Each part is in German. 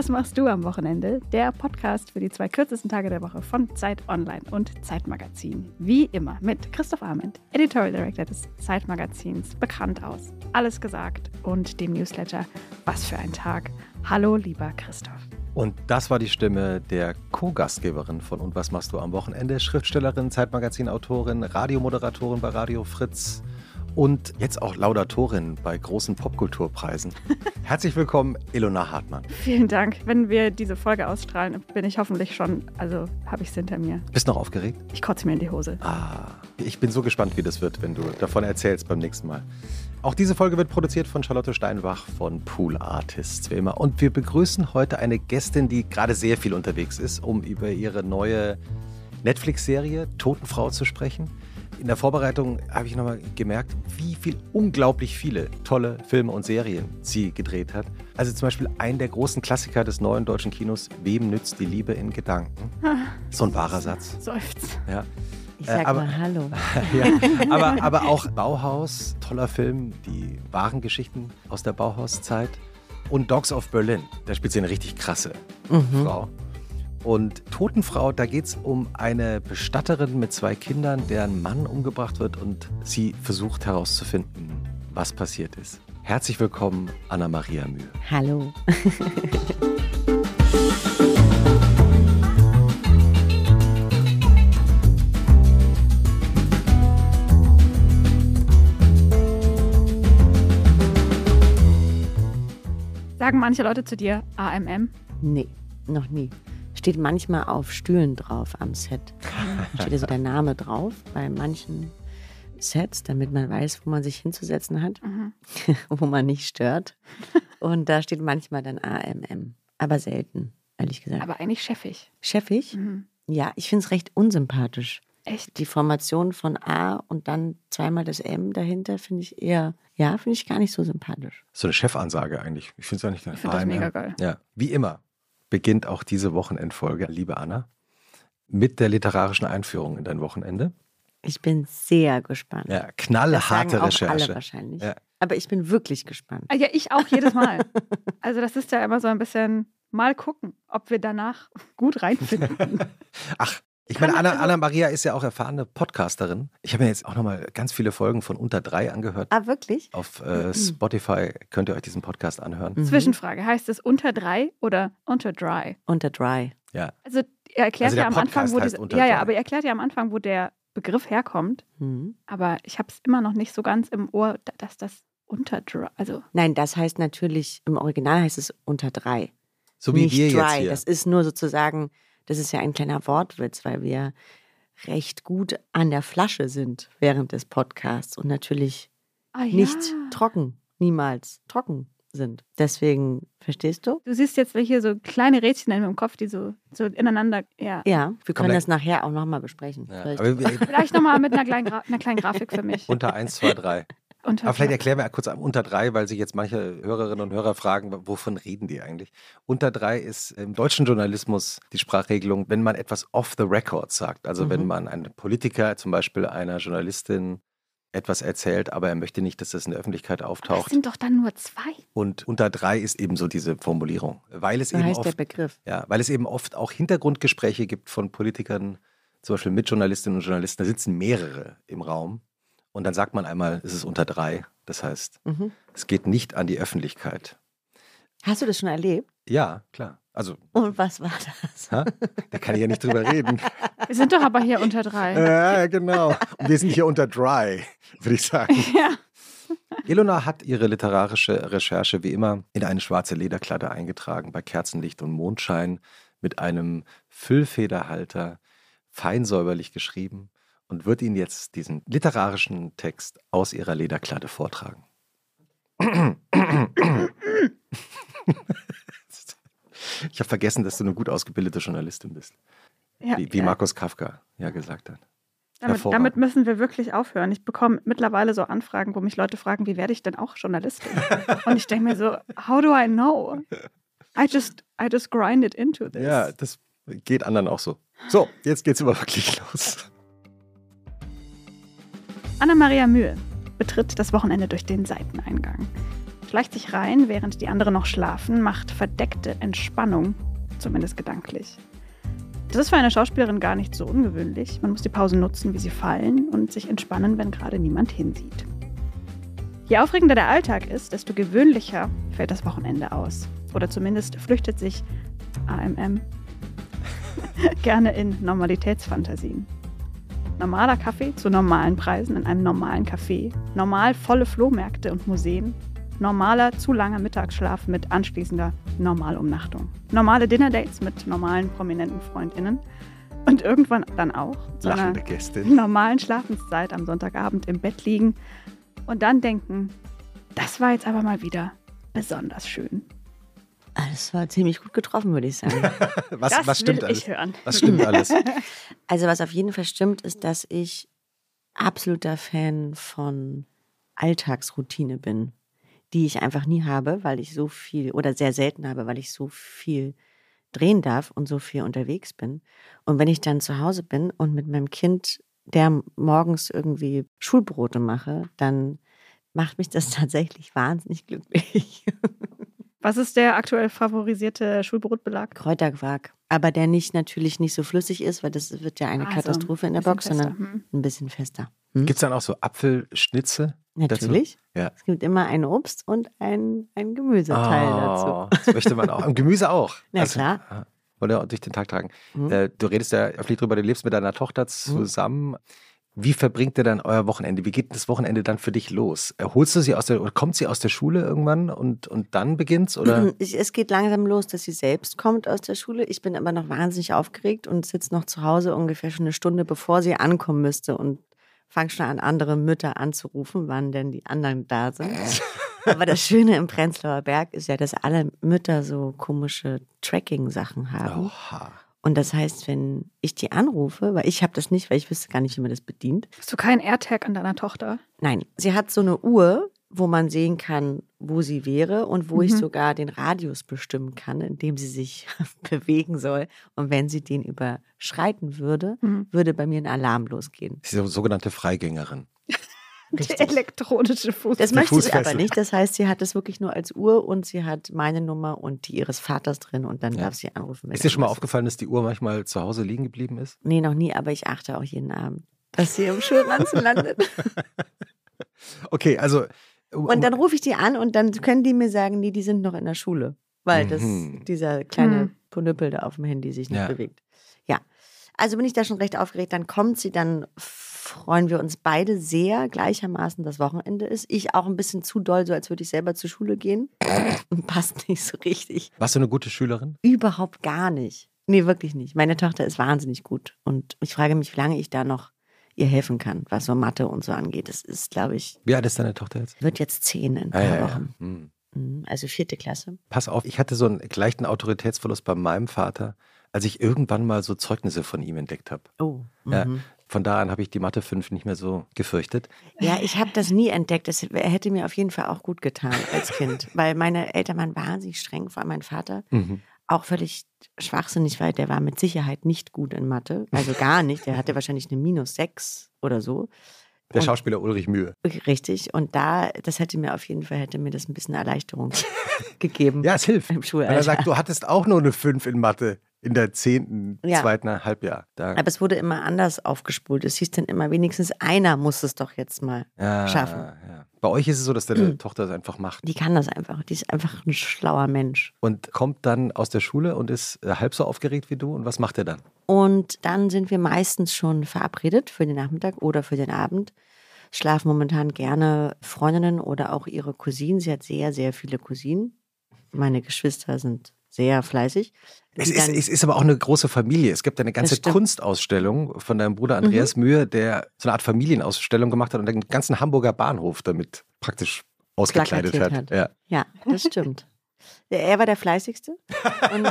was machst du am Wochenende? Der Podcast für die zwei kürzesten Tage der Woche von Zeit Online und Zeitmagazin. Wie immer mit Christoph Arment, Editorial Director des Zeitmagazins, bekannt aus Alles gesagt und dem Newsletter Was für ein Tag. Hallo, lieber Christoph. Und das war die Stimme der Co-Gastgeberin von Und was machst du am Wochenende? Schriftstellerin, Zeitmagazin-Autorin, Radiomoderatorin bei Radio Fritz und jetzt auch Laudatorin bei großen Popkulturpreisen. Herzlich willkommen, Ilona Hartmann. Vielen Dank. Wenn wir diese Folge ausstrahlen, bin ich hoffentlich schon, also habe ich es hinter mir. Bist du noch aufgeregt? Ich kotze mir in die Hose. Ah, ich bin so gespannt, wie das wird, wenn du davon erzählst beim nächsten Mal. Auch diese Folge wird produziert von Charlotte Steinbach von Pool Artists, wie immer. Und wir begrüßen heute eine Gästin, die gerade sehr viel unterwegs ist, um über ihre neue Netflix-Serie Totenfrau zu sprechen. In der Vorbereitung habe ich nochmal gemerkt, wie viel unglaublich viele tolle Filme und Serien sie gedreht hat. Also zum Beispiel ein der großen Klassiker des neuen deutschen Kinos, Wem nützt die Liebe in Gedanken? So ein wahrer Satz. Seufz. Ja. Ich sag Äh, aber- mal Hallo. ja, aber, aber auch Bauhaus, toller Film, die wahren Geschichten aus der Bauhauszeit. Und Dogs of Berlin, da spielt sie eine richtig krasse Mhm. Frau. Und Totenfrau, da geht es um eine Bestatterin mit zwei Kindern, deren Mann umgebracht wird und sie versucht herauszufinden, was passiert ist. Herzlich willkommen, Anna-Maria Mühe. Hallo. Sagen manche Leute zu dir AMM? Nee, noch nie. Steht manchmal auf Stühlen drauf am Set. Steht so der Name drauf bei manchen Sets, damit man weiß, wo man sich hinzusetzen hat, Mhm. wo man nicht stört. Und da steht manchmal dann AMM. Aber selten, ehrlich gesagt. Aber eigentlich chefig. Chefig? Mhm. Ja, ich finde es recht unsympathisch. Echt? Die Formation von A und dann zweimal das M dahinter finde ich eher, ja, finde ich gar nicht so sympathisch. So eine Chefansage eigentlich. Ich finde es eigentlich Ich finde das mega geil. Ja, wie immer beginnt auch diese Wochenendfolge, liebe Anna, mit der literarischen Einführung in dein Wochenende. Ich bin sehr gespannt. Ja, das sagen knallharte auch Recherche. alle wahrscheinlich. Ja. Aber ich bin wirklich gespannt. Ah, Ja, ich auch jedes Mal. Also das ist ja immer so ein bisschen mal gucken, ob wir danach gut reinfinden. Ach, ich meine, Anna, Anna Maria ist ja auch erfahrene Podcasterin. Ich habe mir jetzt auch nochmal ganz viele Folgen von Unter drei angehört. Ah, wirklich? Auf äh, Spotify könnt ihr euch diesen Podcast anhören. Mhm. Zwischenfrage, heißt es unter drei oder unter dry? Unter Dry. Ja. Also ihr erklärt Also ja am Anfang, Podcast wo heißt diese, ja, ja, aber ihr erklärt ja am Anfang, wo der Begriff herkommt. Mhm. Aber ich habe es immer noch nicht so ganz im Ohr, da- dass das unter dry, also Nein, das heißt natürlich, im Original heißt es unter drei. So wie nicht wir dry. jetzt hier. Das ist nur sozusagen, das ist ja ein kleiner Wortwitz, weil wir recht gut an der Flasche sind während des Podcasts und natürlich ah, ja. nicht trocken, niemals trocken sind. Deswegen, verstehst du? Du siehst jetzt hier so kleine Rädchen in meinem Kopf, die so, so ineinander, ja. Ja, wir können da- das nachher auch nochmal besprechen. Ja, wir, Vielleicht nochmal mit einer kleinen, Gra einer kleinen Grafik für mich. unter 1, 2, 3. Unter Aber vielleicht erklären wir kurz unter drei, weil sich jetzt manche Hörerinnen und Hörer fragen, wovon reden die eigentlich? Unter drei ist im deutschen Journalismus die Sprachregelung, wenn man etwas off the record sagt. Also wenn Mhm. man einem Politiker, zum Beispiel einer Journalistin, etwas erzählt, aber er möchte nicht, dass das in der Öffentlichkeit das auftaucht. sind doch dann nur zwei. Und unter drei ist eben so diese Formulierung, weil es so eben heißt der oft, Begriff. ja, weil es eben oft auch Hintergrundgespräche gibt von Politikern, zum Beispiel mit Journalistinnen und Journalisten. Da sitzen mehrere im Raum und dann sagt man einmal, es ist unter drei. Das heißt, Mhm. es geht nicht an die Öffentlichkeit. Hast du das schon erlebt? Ja, klar. Also, Und was war das? ha? da kann ich ja nicht drüber reden. Wir sind doch aber hier unter drei. ja, genau. Und wir sind hier unter dry, würde ich sagen. Ja. Ilona hat ihre literarische Recherche wie immer in eine schwarze Lederkladde eingetragen, bei Kerzenlicht und Mondschein, mit einem Füllfederhalter, fein säuberlich geschrieben und wird Ihnen jetzt diesen literarischen Text aus ihrer Lederkladde vortragen. Ich habe vergessen, dass du eine gut ausgebildete Journalistin bist, Ja, wie, wie ja. Markus Kafka ja gesagt hat. Damit, damit müssen wir wirklich aufhören. Ich bekomme mittlerweile so Anfragen, wo mich Leute fragen, wie werde ich denn auch Journalistin? Und ich denke mir so, how do I know? I just, I just grind it into this. Ja, das geht anderen auch so. So, jetzt geht's aber wirklich los. Anna-Maria Mühe betritt das Wochenende durch den Seiteneingang. schleicht sich rein, während die anderen noch schlafen, macht verdeckte Entspannung, zumindest gedanklich. Das ist für eine Schauspielerin gar nicht so ungewöhnlich. Man muss die Pausen nutzen, wie sie fallen und sich entspannen, wenn gerade niemand hinsieht. Je aufregender der Alltag ist, desto gewöhnlicher fällt das Wochenende aus. Oder zumindest flüchtet sich AMM gerne in Normalitätsfantasien. Normaler Kaffee zu normalen Preisen in einem normalen Café, normal volle Flohmärkte und Museen, normaler zu langer Mittagsschlaf mit anschließender Normalumnachtung, normale Dinnerdates mit normalen prominenten Freundinnen und irgendwann dann auch zu einer normalen Schlafenszeit am Sonntagabend im Bett liegen und dann denken, das war jetzt aber mal wieder besonders schön. Ah, Das war ziemlich gut getroffen, würde ich sagen. Was, das was stimmt will alles? ich hören. Was stimmt alles? Also was auf jeden Fall stimmt, ist, dass ich absoluter Fan von Alltagsroutine bin, die ich einfach nie habe, weil ich so viel oder sehr selten habe, weil ich so viel drehen darf und so viel unterwegs bin. Und wenn ich dann zu Hause bin und mit meinem Kind, der morgens irgendwie Schulbrote mache, dann macht mich das tatsächlich wahnsinnig glücklich. Was ist der aktuell favorisierte Schulbrotbelag? Kräuterquark. Aber der nicht natürlich nicht so flüssig ist, weil das wird ja eine Also, Katastrophe in der Box, sondern fester, hm. ein bisschen fester. Hm? Gibt es dann auch so Apfelschnitze? dazu? Natürlich. Ja. Es gibt immer ein Obst und ein, ein Gemüseteil dazu. Oh, das möchte man auch. Im Gemüse auch. Na klar. ah, Oder durch den Tag tragen. Mhm. Äh, du redest ja öffentlich drüber, du lebst mit deiner Tochter zusammen. Wie verbringt ihr dann euer Wochenende? Wie geht das Wochenende dann für dich los? Holst du sie aus der, oder kommt sie aus der Schule irgendwann und, und dann beginnt's? Oder? Es geht langsam los, dass sie selbst kommt aus der Schule. Ich bin aber noch wahnsinnig aufgeregt und sitze noch zu Hause ungefähr schon eine Stunde, bevor sie ankommen müsste und fange schon an, andere Mütter anzurufen, wann denn die anderen da sind. aber das Schöne im Prenzlauer Berg ist ja, dass alle Mütter so komische Tracking-Sachen haben. Oha. Und das heißt, wenn ich die anrufe, weil ich habe das nicht, weil ich wüsste gar nicht, wie man das bedient. Hast du keinen AirTag an deiner Tochter? Nein, sie hat so eine Uhr, wo man sehen kann, wo sie wäre und wo ich Mhm. sogar den Radius bestimmen kann, in dem sie sich bewegen soll. Und wenn sie den überschreiten würde, Mhm. würde bei mir ein Alarm losgehen. Sie ist eine sogenannte Freigängerin. Die elektronische Fuß. Das möchte sie Fußfessel. aber nicht. Das heißt, sie hat es wirklich nur als Uhr und sie hat meine Nummer und die ihres Vaters drin und dann Ja. darf sie anrufen. Ist dir schon mal aufgefallen, dass die Uhr manchmal zu Hause liegen geblieben ist? Nee, noch nie, aber ich achte auch jeden Abend, dass sie im Schulranzen landet. Okay, also. um- Und dann rufe ich die an und dann können die mir sagen, nee, die sind noch in der Schule, weil das Mhm. dieser kleine Mhm. Ponüppel da auf dem Handy sich nicht Ja. bewegt. Ja, also bin ich da schon recht aufgeregt. Dann kommt sie, dann freuen wir uns beide sehr gleichermaßen, das Wochenende ist. Ich auch ein bisschen zu doll, so als würde ich selber zur Schule gehen. Passt nicht so richtig. warst du eine gute Schülerin? Überhaupt gar nicht. Nee, wirklich nicht. Meine Tochter ist wahnsinnig gut und ich frage mich, wie lange ich da noch ihr helfen kann, was so Mathe und so angeht. Das ist, glaube ich, Wie alt ist deine Tochter jetzt? wird jetzt zehn in ein Ah, paar ja, ja. Wochen. Hm. Mhm, Also vierte Klasse. Pass auf, ich hatte so einen leichten Autoritätsverlust bei meinem Vater, als ich irgendwann mal so Zeugnisse von ihm entdeckt habe. Oh. Ja, mhm. Von da an habe ich die Mathe 5 nicht mehr so gefürchtet. Ja, ich habe das nie entdeckt. Das hätte mir auf jeden Fall auch gut getan als Kind, weil meine Eltern waren wahnsinnig streng, vor allem mein Vater. Mhm. Auch völlig schwachsinnig, weil der war mit Sicherheit nicht gut in Mathe. Also gar nicht. Der hatte wahrscheinlich eine Minus sechs oder so. Der Und- Schauspieler Ulrich Mühe. Richtig. Und da, das hätte mir auf jeden Fall, hätte mir das ein bisschen Erleichterung gegeben. Ja, es hilft. Im Wenn er Schulalter. sagt, du hattest auch nur eine 5 in Mathe in der zehnten, Ja. zweiten Halbjahr. Da, Aber es wurde immer anders aufgespult. Es hieß dann immer, wenigstens einer muss es doch jetzt mal ja, schaffen. Ja. Bei euch ist es so, dass deine Tochter es einfach macht Die kann das einfach. Die ist einfach ein schlauer Mensch. und kommt dann aus der Schule und ist äh, halb so aufgeregt wie du. Und was macht er dann? Und dann sind wir meistens schon verabredet für den Nachmittag oder für den Abend. Schlafen momentan gerne Freundinnen oder auch ihre Cousinen. Sie hat sehr, sehr viele Cousinen. Meine Geschwister sind sehr fleißig. Es ist, es ist aber auch eine große Familie. Es gibt eine ganze. Mhm. Kunstausstellung von deinem Bruder Andreas Mühe, der so eine Art Familienausstellung gemacht hat und den ganzen Hamburger Bahnhof damit praktisch ausgekleidet hat. Plakatiert Ja. Ja, das stimmt. Er war der Fleißigste. Und,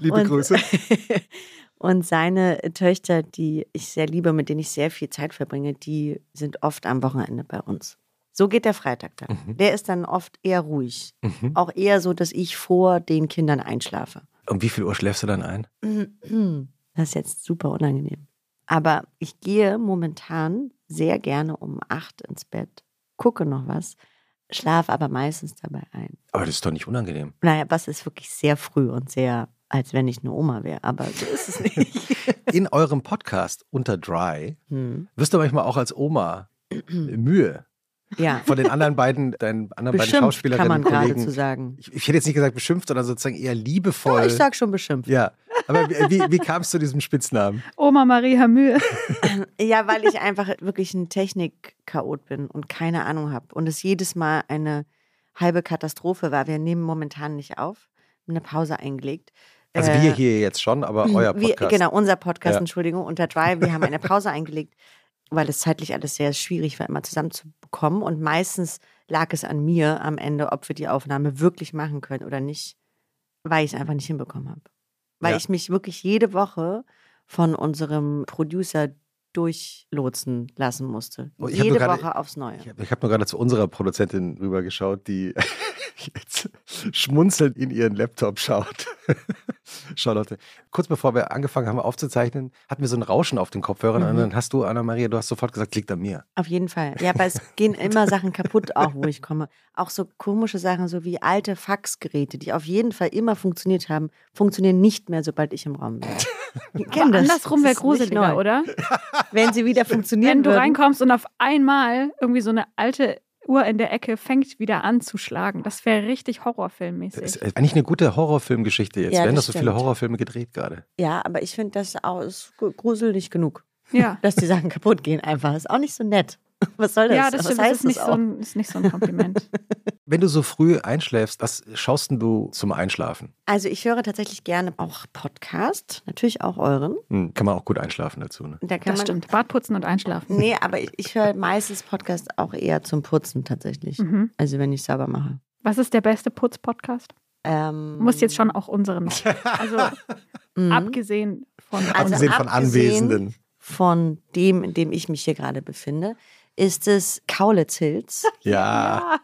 Liebe und, Grüße. Und seine Töchter, die ich sehr liebe, mit denen ich sehr viel Zeit verbringe, die sind oft am Wochenende bei uns. So geht der Freitag dann. Mhm. Der ist dann oft eher ruhig. Auch eher so, dass ich vor den Kindern einschlafe. Um wie viel Uhr schläfst du dann ein? Das ist jetzt super unangenehm. Aber ich gehe momentan sehr gerne um acht ins Bett, gucke noch was, schlafe aber meistens dabei ein. Aber das ist doch nicht unangenehm. Naja, was ist wirklich sehr früh und sehr, als wenn ich eine Oma wäre, aber so ist es nicht. In eurem Podcast unter Dry Hm. wirst du manchmal auch als Oma Mühe Ja, von den anderen beiden, deinen anderen beiden beschimpft Schauspielerinnen kann man Kollegen. zu sagen. Ich, ich hätte jetzt nicht gesagt beschimpft, sondern sozusagen eher liebevoll. Ja, ich sag schon beschimpft. ja, aber wie, wie, kamst du zu diesem Spitznamen? Oma Maria Mühe. Ja, weil ich einfach wirklich ein Technik-Chaot bin und keine Ahnung habe. Und es jedes Mal eine halbe Katastrophe war. Wir nehmen momentan nicht auf. Eine Pause eingelegt. Also Äh, wir hier jetzt schon, aber euer wir- Podcast. genau, unser Podcast, Ja. Entschuldigung, unter Drive. Wir haben eine Pause eingelegt, weil es zeitlich alles sehr schwierig war, immer zusammenzubekommen. Und meistens lag es an mir am Ende, ob wir die Aufnahme wirklich machen können oder nicht, weil ich es einfach nicht hinbekommen habe. Weil Ja. ich mich wirklich jede Woche von unserem Producer durchlotsen lassen musste. Oh, jede nur gerade- Woche aufs Neue. Ich habe hab nur gerade zu unserer Produzentin rübergeschaut, die jetzt schmunzelnd in ihren Laptop schaut. Charlotte, kurz bevor wir angefangen haben aufzuzeichnen, hatten wir so ein Rauschen auf den Kopfhörern Mhm. und dann hast du, Anna-Maria, du hast sofort gesagt, liegt an mir. Auf jeden Fall. Ja, aber es gehen immer Sachen kaputt, auch wo ich komme. Auch so komische Sachen, so wie alte Faxgeräte, die auf jeden Fall immer funktioniert haben, funktionieren nicht mehr, sobald ich im Raum bin. Ich das. andersrum wäre gruseliger, neu. oder? Wenn sie wieder funktionieren Wenn du würden. reinkommst und auf einmal irgendwie so eine alte Uhr in der Ecke fängt wieder an zu schlagen. Das wäre richtig Das horrorfilmmäßig. ist eigentlich eine gute Horrorfilmgeschichte jetzt. Ja, Werden das doch so viele. Horrorfilme gedreht gerade. Ja, aber ich finde das auch gruselig genug, Ja. dass die Sachen kaputt gehen einfach. Ist auch nicht so nett. Was soll das? Ja, das stimmt. Das ist nicht, das so ein, ist nicht so ein Kompliment. Wenn du so früh einschläfst, was schaust denn du zum Einschlafen? Also ich höre tatsächlich gerne auch Podcast, natürlich auch euren. Hm, kann man auch gut einschlafen dazu. Ne? Da kann Das man, stimmt. Bartputzen und einschlafen. Nee, aber ich, ich höre meistens Podcast auch eher zum Putzen tatsächlich. Mhm. Also wenn ich sauber mache. Was ist der beste Putz-Podcast? Ähm, Du musst jetzt schon auch unseren. Also mhm. abgesehen von. Also Abgesehen von Anwesenden. von dem, in dem ich mich hier gerade befinde, ist es Kaulitz Hills. Ja,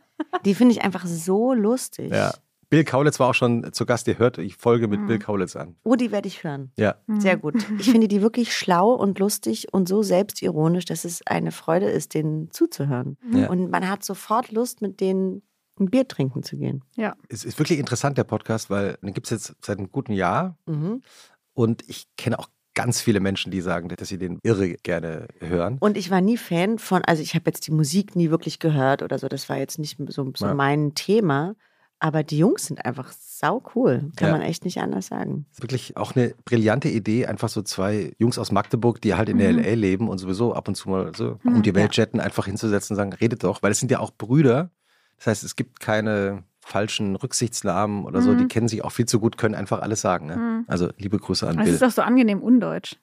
Die finde ich einfach so lustig. ja. Bill Kaulitz war auch schon zu Gast. Ihr hört die Folge mit Mhm. Bill Kaulitz an. Oh, die werde ich hören. Ja. Sehr gut. Ich finde die wirklich schlau und lustig und so selbstironisch, dass es eine Freude ist, denen zuzuhören. Ja. Und man hat sofort Lust, mit denen ein Bier trinken zu gehen. Ja. Es ist wirklich interessant, der Podcast, weil den gibt es jetzt seit einem guten Jahr. Mhm. Und ich kenne auch ganz viele Menschen, die sagen, dass sie den irre gerne hören. Und ich war nie Fan von, also ich habe jetzt die Musik nie wirklich gehört oder so, das war jetzt nicht so, so Ja. mein Thema. Aber die Jungs sind einfach sau cool, kann Ja. man echt nicht anders sagen. Das ist wirklich auch eine brillante Idee, einfach so zwei Jungs aus Magdeburg, die halt in der Mhm. LA leben und sowieso ab und zu mal so Mhm, um die Welt jetten, einfach hinzusetzen und sagen, redet doch, weil es sind ja auch Brüder. Das heißt, es gibt keine falschen Rücksichtsnamen oder so, Mhm. die kennen sich auch viel zu gut, können einfach alles sagen. Ne? Mhm. Also liebe Grüße an Bill. ist auch so angenehm undeutsch.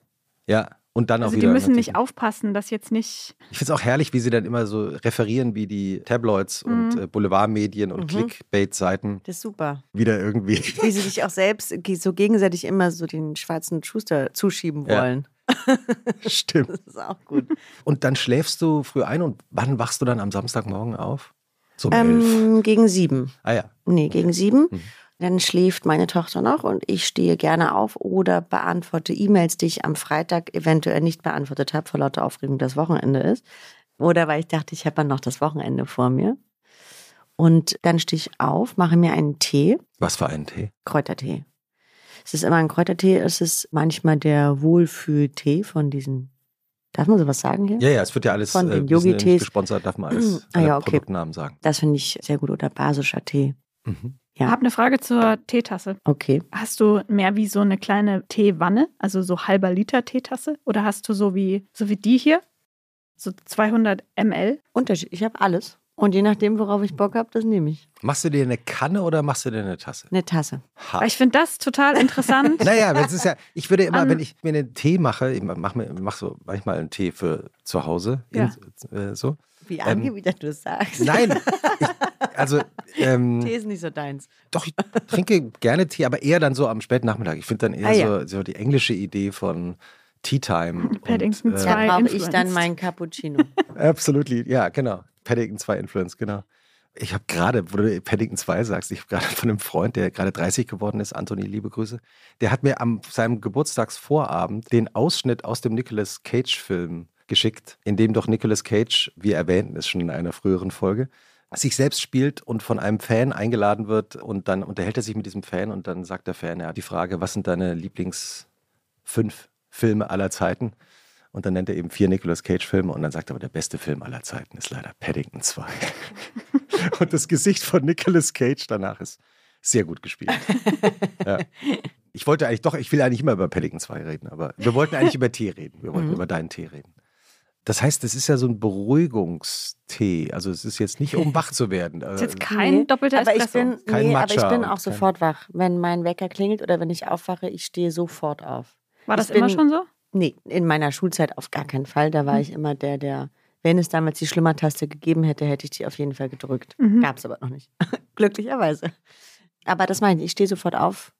Ja, und dann auch Also die wieder. müssen nicht natürlich- aufpassen, dass jetzt nicht. Ich finde es auch herrlich, wie sie dann immer so referieren, wie die Tabloids und Mhm. äh, Boulevardmedien und Mhm. Clickbait-Seiten Das ist super. wieder irgendwie. Wie sie sich auch selbst so gegenseitig immer so den schwarzen Schuster zuschieben Ja. wollen. Stimmt. Das ist auch gut. Und dann schläfst du früh ein und wann wachst du dann am Samstagmorgen auf? So um ähm, gegen sieben. Ah ja. Nee, gegen sieben. Mhm. Dann schläft meine Tochter noch und ich stehe gerne auf oder beantworte E-Mails, die ich am Freitag eventuell nicht beantwortet habe, vor lauter Aufregung, dass Wochenende ist. Oder weil ich dachte, ich habe ja noch das Wochenende vor mir. Und dann stehe ich auf, mache mir einen Tee, Was für einen Tee? Kräutertee. Es ist immer ein Kräutertee, es ist manchmal der Wohlfühltee von diesen. Darf man sowas sagen hier? Ja, ja, es wird ja alles Von den ja nicht Yogi-Tees. gesponsert, darf man alles Ah, ja, okay. Produktnamen sagen. Das finde ich sehr gut. Oder basischer Tee. Mhm. Ich Ja. habe eine Frage zur Teetasse. Okay. Hast du mehr wie so eine kleine Teewanne, also so halber Liter Teetasse? Oder hast du so wie, so wie die hier? So 200 ml? Unterschied. Ich habe alles. Und je nachdem, worauf ich Bock habe, das nehme ich. Machst du dir eine Kanne oder machst du dir eine Tasse? Eine Tasse. Ha. Ich finde das total interessant. Naja, das ist ja, ich würde immer, An- wenn ich mir einen Tee mache, ich mache mir, mach so manchmal einen Tee für zu Hause. Ja. In, äh, so. Wie Ähm, angewidert du es sagst. Nein, ich, also ähm, Tee ist nicht so deins. doch, ich trinke gerne Tee, aber eher dann so am späten Nachmittag. Ich finde dann eher Ah, ja. so, so die englische Idee von Tea Time. Paddington und, äh, Da brauche ich dann meinen Cappuccino. Absolutely, ja, genau. Paddington 2 Influence, genau. Ich habe gerade, wo du Paddington 2 sagst, ich habe gerade von einem Freund, der gerade 30 geworden ist, Anthony, liebe Grüße, der hat mir am seinem Geburtstagsvorabend den Ausschnitt aus dem Nicolas Cage-Film geschickt, in dem doch Nicolas Cage, wie erwähnt ist schon in einer früheren Folge, sich selbst spielt und von einem Fan eingeladen wird und dann unterhält er sich mit diesem Fan und dann sagt der Fan, ja, die Frage, was sind deine Lieblings fünf Filme aller Zeiten? Und dann nennt er eben vier Nicolas Cage-Filme und dann sagt er aber, der beste Film aller Zeiten ist leider Paddington 2. und das Gesicht von Nicolas Cage danach ist sehr gut gespielt. ja. Ich wollte eigentlich doch, ich will eigentlich immer über Paddington 2 reden, aber wir wollten eigentlich über Tee reden. Wir wollten Mhm. über deinen Tee reden. Das heißt, es ist ja so ein Beruhigungstee. Also es ist jetzt nicht, um wach zu werden. Ist jetzt kein Nee, doppelter aber ich bin, Kein nee, aber ich bin auch sofort wach. Wenn mein Wecker klingelt oder wenn ich aufwache, ich stehe sofort auf. War das ich immer bin- schon so? Nee, in meiner Schulzeit auf gar keinen Fall. Da war Hm. ich immer der, der, wenn es damals die Schlimmer-Taste gegeben hätte, hätte ich die auf jeden Fall gedrückt. Mhm. Gab es aber noch nicht. Glücklicherweise. Aber das meine ich, ich stehe sofort auf,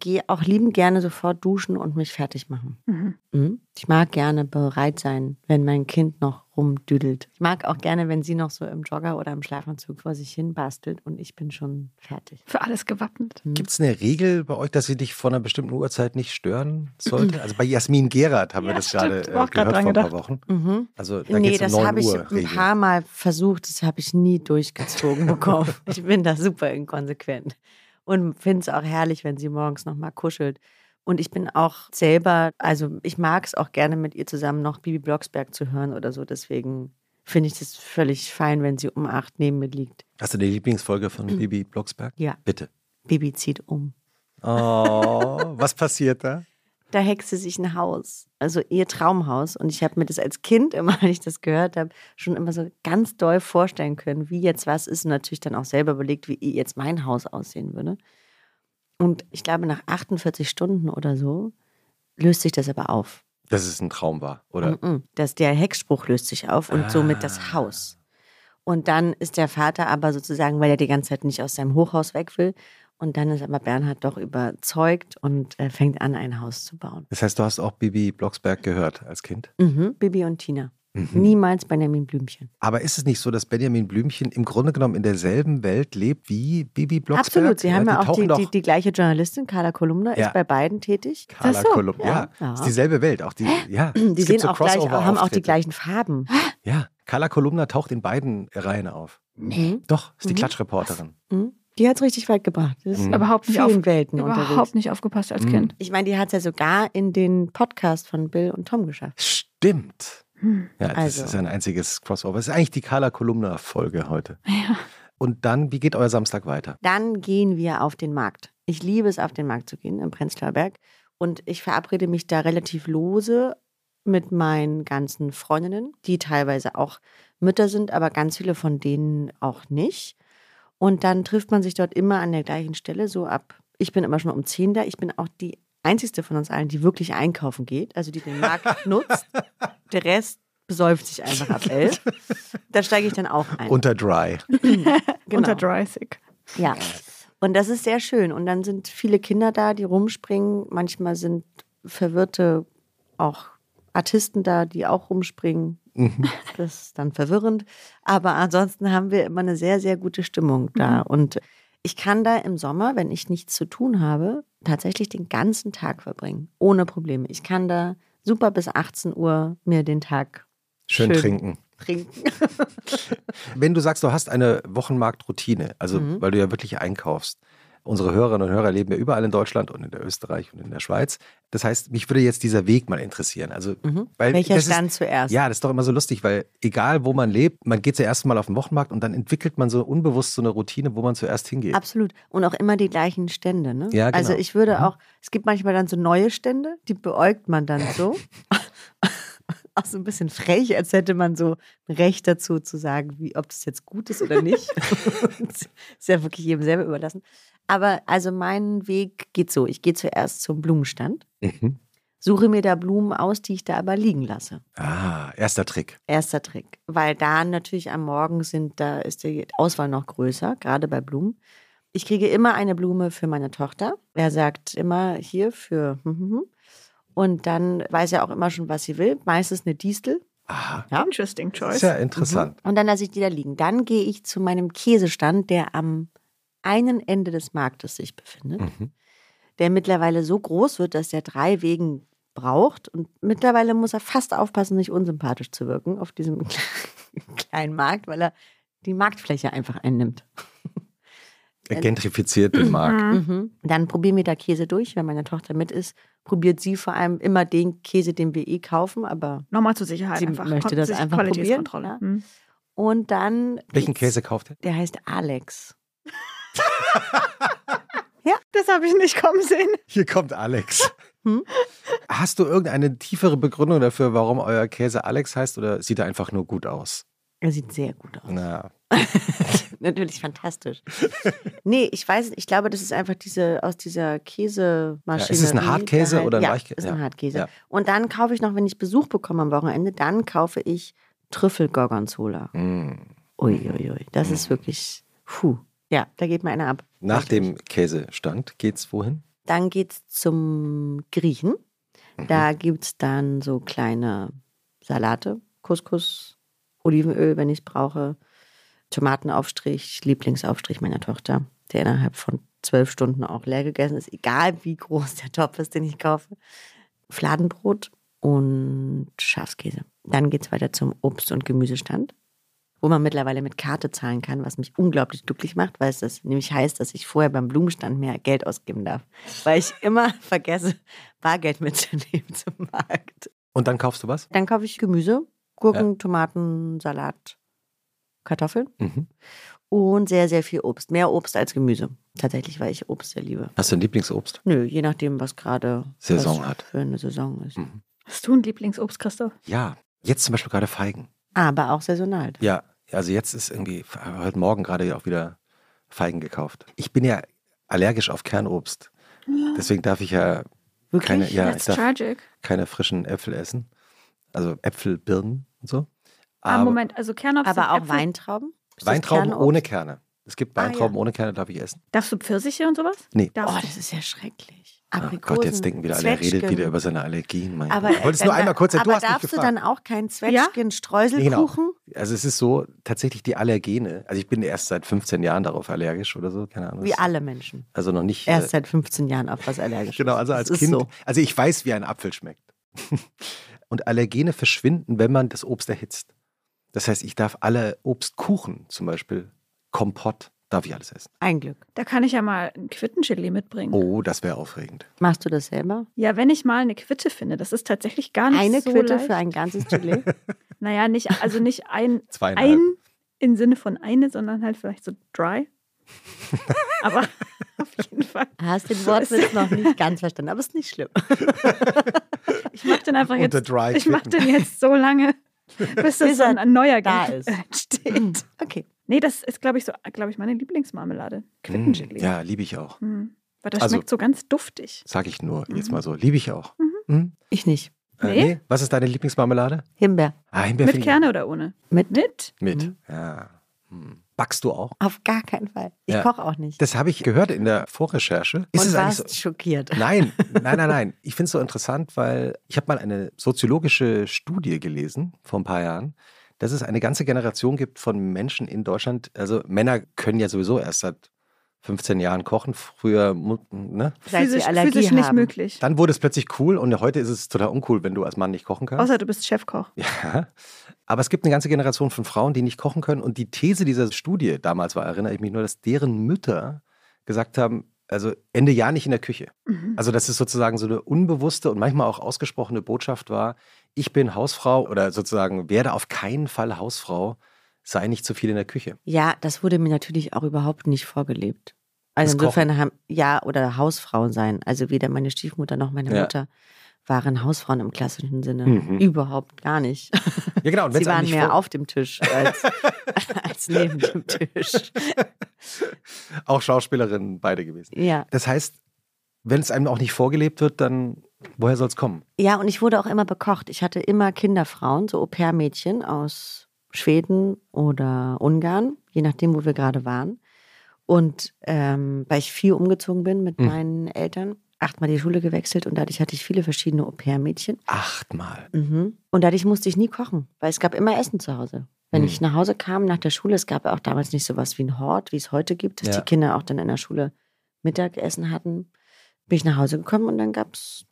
gehe auch liebend gerne sofort duschen und mich fertig machen. Mhm. Mhm. Ich mag gerne bereit sein, wenn mein Kind noch rumdüdelt. Ich mag auch gerne, wenn sie noch so im Jogger oder im Schlafanzug vor sich hin bastelt und ich bin schon fertig. Für alles gewappnet. Gibt es eine Regel bei euch, dass sie dich vor einer bestimmten Uhrzeit nicht stören sollte? Also bei Jasmin Gerard haben wir Ja, das stimmt. gerade äh, auch gehört vor ein paar. Wochen. Mhm. Also da Nee, geht's um das 9 habe ich ein paar Mal versucht, das habe ich nie durchgezogen bekommen. ich bin da super inkonsequent und finde es auch herrlich, wenn sie morgens nochmal kuschelt. Und ich bin auch selber, also ich mag es auch gerne mit ihr zusammen noch Bibi Blocksberg zu hören oder so. Deswegen finde ich das völlig fein, wenn sie um acht neben mir liegt. Hast du die Lieblingsfolge von Bibi Blocksberg? Ja. Bitte. Bibi zieht um. Oh, was passiert da? Da hext sie sich ein Haus, also ihr Traumhaus. Und ich habe mir das als Kind immer, wenn ich das gehört habe, schon immer so ganz doll vorstellen können, wie jetzt was ist. Und natürlich dann auch selber überlegt, wie jetzt mein Haus aussehen würde. Und ich glaube, nach 48 Stunden oder so löst sich das aber auf. Dass es ein Traum war, oder? Mhm. Das, der Hexspruch löst sich auf und somit das Haus. Und dann ist der Vater aber sozusagen, weil er die ganze Zeit nicht aus seinem Hochhaus weg will. Und dann ist aber Bernhard doch überzeugt und äh, fängt an, ein Haus zu bauen. Das heißt, du hast auch Bibi Blocksberg gehört als Kind. Mhm. Bibi und Tina. Mhm. Niemals Benjamin Blümchen. Aber ist es nicht so, dass Benjamin Blümchen im Grunde genommen in derselben Welt lebt wie Bibi Blocksberg? Absolut. Sie haben ja auch die, die, die gleiche Journalistin, Carla Kolumna, Ja. ist bei beiden tätig. Carla so. Kolumna. Ja, Ja. ist dieselbe Welt. Auch die, ja, Die sehen so auch gleich, haben auch die gleichen Farben. Ja, Carla Kolumna taucht in beiden Reihen auf. Mhm. Doch, ist die Mhm. Klatschreporterin. Mhm. Die hat es richtig weit gebracht. Die ist Mhm. Überhaupt nicht, vielen auf, Welten überhaupt unterwegs. nicht aufgepasst als Mhm. Kind. Ich meine, die hat es ja sogar in den Podcast von Bill und Tom geschafft. Stimmt. Hm. Ja, das Also. ist ein einziges Crossover. Das ist eigentlich die Carla Kolumna-Folge heute. Ja. Und dann, wie geht euer Samstag weiter? Dann gehen wir auf den Markt. Ich liebe es, auf den Markt zu gehen im Prenzlauer Berg. Und ich verabrede mich da relativ lose mit meinen ganzen Freundinnen, die teilweise auch Mütter sind, aber ganz viele von denen auch nicht. Und dann trifft man sich dort immer an der gleichen Stelle, so ab. Ich bin immer schon um 10 da. Ich bin auch die einzigste von uns allen, die wirklich einkaufen geht, also die den Markt nutzt. Der Rest besäuft sich einfach ab 11. Da steige ich dann auch ein. Unter Dry. Genau. Unter Dry-Sick. Ja. Und das ist sehr schön. Und dann sind viele Kinder da, die rumspringen. Manchmal sind verwirrte auch Artisten da, die auch rumspringen. Mhm. Das ist dann verwirrend. Aber ansonsten haben wir immer eine sehr, sehr gute Stimmung da. Und ich kann da im Sommer, wenn ich nichts zu tun habe, tatsächlich den ganzen Tag verbringen. Ohne Probleme. Ich kann da super bis 18 Uhr mir den Tag Schön, Schön. trinken. trinken. Wenn du sagst, du hast eine Wochenmarktroutine, also Mhm. weil du ja wirklich einkaufst. Unsere Hörerinnen und Hörer leben ja überall in Deutschland und in der Österreich und in der Schweiz. Das heißt, mich würde jetzt dieser Weg mal interessieren. Also, Mhm. Welcher Stand ist, zuerst? Ja, das ist doch immer so lustig, weil egal wo man lebt, man geht zuerst mal auf den Wochenmarkt und dann entwickelt man so unbewusst so eine Routine, wo man zuerst hingeht. Absolut. Und auch immer die gleichen Stände, ne? Ja, genau. Also ich würde Mhm. auch, es gibt manchmal dann so neue Stände, die beäugt man dann so. auch so ein bisschen frech, als hätte man so ein Recht dazu zu sagen, wie, ob das jetzt gut ist oder nicht. ist ja wirklich jedem selber überlassen. Aber also mein Weg geht so. Ich gehe zuerst zum Blumenstand, Mhm. suche mir da Blumen aus, die ich da aber liegen lasse. Ah, erster Trick. Erster Trick. Weil da natürlich am Morgen sind, da ist die Auswahl noch größer, gerade bei Blumen. Ich kriege immer eine Blume für meine Tochter. Er sagt immer hier für. hm, hm, hm. Und dann weiß er auch immer schon, was sie will. Meistens eine Distel. Aha, Ja. Interesting choice. ist ja interessant. Und dann lasse ich die da liegen. Dann gehe ich zu meinem Käsestand, der am einen Ende des Marktes sich befindet. Mhm. Der mittlerweile so groß wird, dass er drei Wegen braucht. Und mittlerweile muss er fast aufpassen, nicht unsympathisch zu wirken auf diesem kleinen Markt, weil er die Marktfläche einfach einnimmt. Er gentrifiziert den Markt. Mhm. Dann probieren wir da Käse durch. Wenn meine Tochter mit ist, probiert sie vor allem immer den Käse, den wir eh kaufen. Aber Nochmal zur Sicherheit Sie einfach. möchte das einfach Qualitätskontrolle. probieren, Hm. und dann Welchen Käse kauft ihr? Der heißt Alex. Das habe ich nicht kommen sehen. Hier kommt Alex. Hm? Hast du irgendeine tiefere Begründung dafür, warum euer Käse Alex heißt oder sieht er einfach nur gut aus? Er sieht sehr gut aus. Na, Natürlich fantastisch. Nee, ich weiß, ich glaube, das ist einfach diese aus dieser Käsemaschine. Ja, ist es ein Hartkäse oder ein ja, Weichkäse? ist ein Ja. Hartkäse. Ja. Und dann kaufe ich noch, wenn ich Besuch bekomme am Wochenende, dann kaufe ich Trüffel-Gorgonzola. mm. Uiuiui, das ist wirklich, puh. Ja, da geht mir einer ab. Nach Richtig. dem Käsestand geht's wohin? Dann geht's zum Griechen. Mhm. Da gibt's dann so kleine Salate, Couscous, Olivenöl, wenn ich es brauche, Tomatenaufstrich, Lieblingsaufstrich meiner Tochter, der innerhalb von zwölf Stunden auch leer gegessen ist, egal wie groß der Topf ist, den ich kaufe. Fladenbrot und Schafskäse. Dann geht's weiter zum Obst- und Gemüsestand, wo man mittlerweile mit Karte zahlen kann, was mich unglaublich glücklich macht, weil es das nämlich heißt, dass ich vorher beim Blumenstand mehr Geld ausgeben darf. Weil ich immer vergesse, Bargeld mitzunehmen zum Markt. Und dann kaufst du was? Dann kaufe ich Gemüse, Gurken, Tomaten, Salat, Kartoffeln Mhm. und sehr, sehr viel Obst. Mehr Obst als Gemüse. Tatsächlich, weil ich Obst sehr liebe. Hast du ein Lieblingsobst? Nö, je nachdem, was gerade Saison was hat. für eine Saison ist. Mhm. Hast du ein Lieblingsobst, Christoph? Ja, jetzt zum Beispiel gerade Feigen. Aber auch saisonal. Ja, also jetzt ist irgendwie, heute Morgen gerade auch wieder Feigen gekauft. Ich bin ja allergisch auf Kernobst. Deswegen darf ich ja Wirklich? keine, ja, ich darf keine frischen Äpfel essen. Also Äpfel, Birnen und so. Ah, Moment, also Kernobst Aber auch Äpfel. Weintrauben? Ist Weintrauben Kernobst? ohne Kerne. Es gibt Ah, Weintrauben ja. ohne Kerne, darf ich essen? Darfst du Pfirsiche und sowas? Nee. Darfst Oh, das ist ja schrecklich. Oh Aprikosen, Gott, jetzt denken wieder alle, er redet wieder über seine Allergien. Mein Aber, Gott. Ich wollte es nur einmal kurz, du aber hast mich darfst du dann auch keinen Zwetschgen, Streuselkuchen? Also es ist so, tatsächlich die Allergene, also ich bin erst seit 15 Jahren darauf allergisch oder so, keine Ahnung. Wie alle Menschen. Also noch nicht. Erst äh, seit 15 Jahren auf was allergisch Genau, also als Kind. So. Also ich weiß, wie ein Apfel schmeckt. Und Allergene verschwinden, wenn man das Obst erhitzt. Das heißt, ich darf alle Obstkuchen, zum Beispiel Kompott, darf ich alles essen. Ein Glück. Da kann ich ja mal ein Quittenchili mitbringen. Oh, das wäre aufregend. Machst du das selber? Ja, wenn ich mal eine Quitte finde, das ist tatsächlich gar nicht Eine so Quitte leicht. für ein ganzes Gelee? Naja, nicht, also nicht ein, ein im Sinne von eine, sondern halt vielleicht so dry. Aber auf jeden Fall. Hast den Wortwitz noch nicht ganz verstanden, aber ist nicht schlimm. Ich mache den einfach Unter jetzt. Dry Ich mache den jetzt so lange, bis Bis er ein neuer da ist. entsteht. Okay. Nee, das ist, glaube ich, so, glaube ich, meine Lieblingsmarmelade. Mm, Quittenchili. ja, liebe ich auch. Hm. Weil das Also- schmeckt so ganz duftig. Sag ich nur, jetzt Mhm. mal so. Liebe ich auch. Mhm. Ich nicht. Äh, Nee? nee? Was ist deine Lieblingsmarmelade? Himbeer. Ah, Himbeer Mit Kerne oder ohne? Mit? Mit? Mit. Mhm. Ja. Hm. Backst du auch? Auf gar keinen Fall. Ich Ja. koche auch nicht. Das habe ich gehört in der Vorrecherche. Ist Und es warst so? schockiert. Nein, nein, nein, nein. Ich finde es so interessant, weil ich habe mal eine soziologische Studie gelesen vor ein paar Jahren, dass es eine ganze Generation gibt von Menschen in Deutschland. Also Männer können ja sowieso erst seit 15 Jahren kochen. Früher, ne? Physisch, Allergie physisch nicht haben. möglich. Dann wurde es plötzlich cool und heute ist es total uncool, wenn du als Mann nicht kochen kannst. Außer du bist Chefkoch. Ja, aber es gibt eine ganze Generation von Frauen, die nicht kochen können. Und die These dieser Studie damals war, erinnere ich mich nur, dass deren Mütter gesagt haben, also Ende Jahr nicht in der Küche. Mhm. Also dass es sozusagen so eine unbewusste und manchmal auch ausgesprochene Botschaft war, ich bin Hausfrau oder sozusagen werde auf keinen Fall Hausfrau, sei nicht zu viel in der Küche. Ja, das wurde mir natürlich auch überhaupt nicht vorgelebt. Also Das insofern haben, ja, oder Hausfrauen sein. Also weder meine Stiefmutter noch meine Ja. Mutter waren Hausfrauen im klassischen Sinne. Mhm. Überhaupt gar nicht. Ja genau, und Sie waren mehr auf dem Tisch als, als neben dem Tisch. auch Schauspielerinnen beide gewesen. Ja. Das heißt, wenn es einem auch nicht vorgelebt wird, dann woher soll es kommen? Ja, und ich wurde auch immer bekocht. Ich hatte immer Kinderfrauen, so Au-pair-Mädchen aus Schweden oder Ungarn, je nachdem, wo wir gerade waren. Und ähm, weil ich viel umgezogen bin mit Mhm. meinen Eltern, achtmal die Schule gewechselt und dadurch hatte ich viele verschiedene Au-pair-Mädchen. Achtmal. Mhm. Und dadurch musste ich nie kochen, weil es gab immer Essen zu Hause. Wenn Mhm. ich nach Hause kam nach der Schule, es gab ja auch damals nicht sowas wie ein Hort, wie es heute gibt, dass Ja. die Kinder auch dann in der Schule Mittagessen hatten, bin ich nach Hause gekommen und dann gab es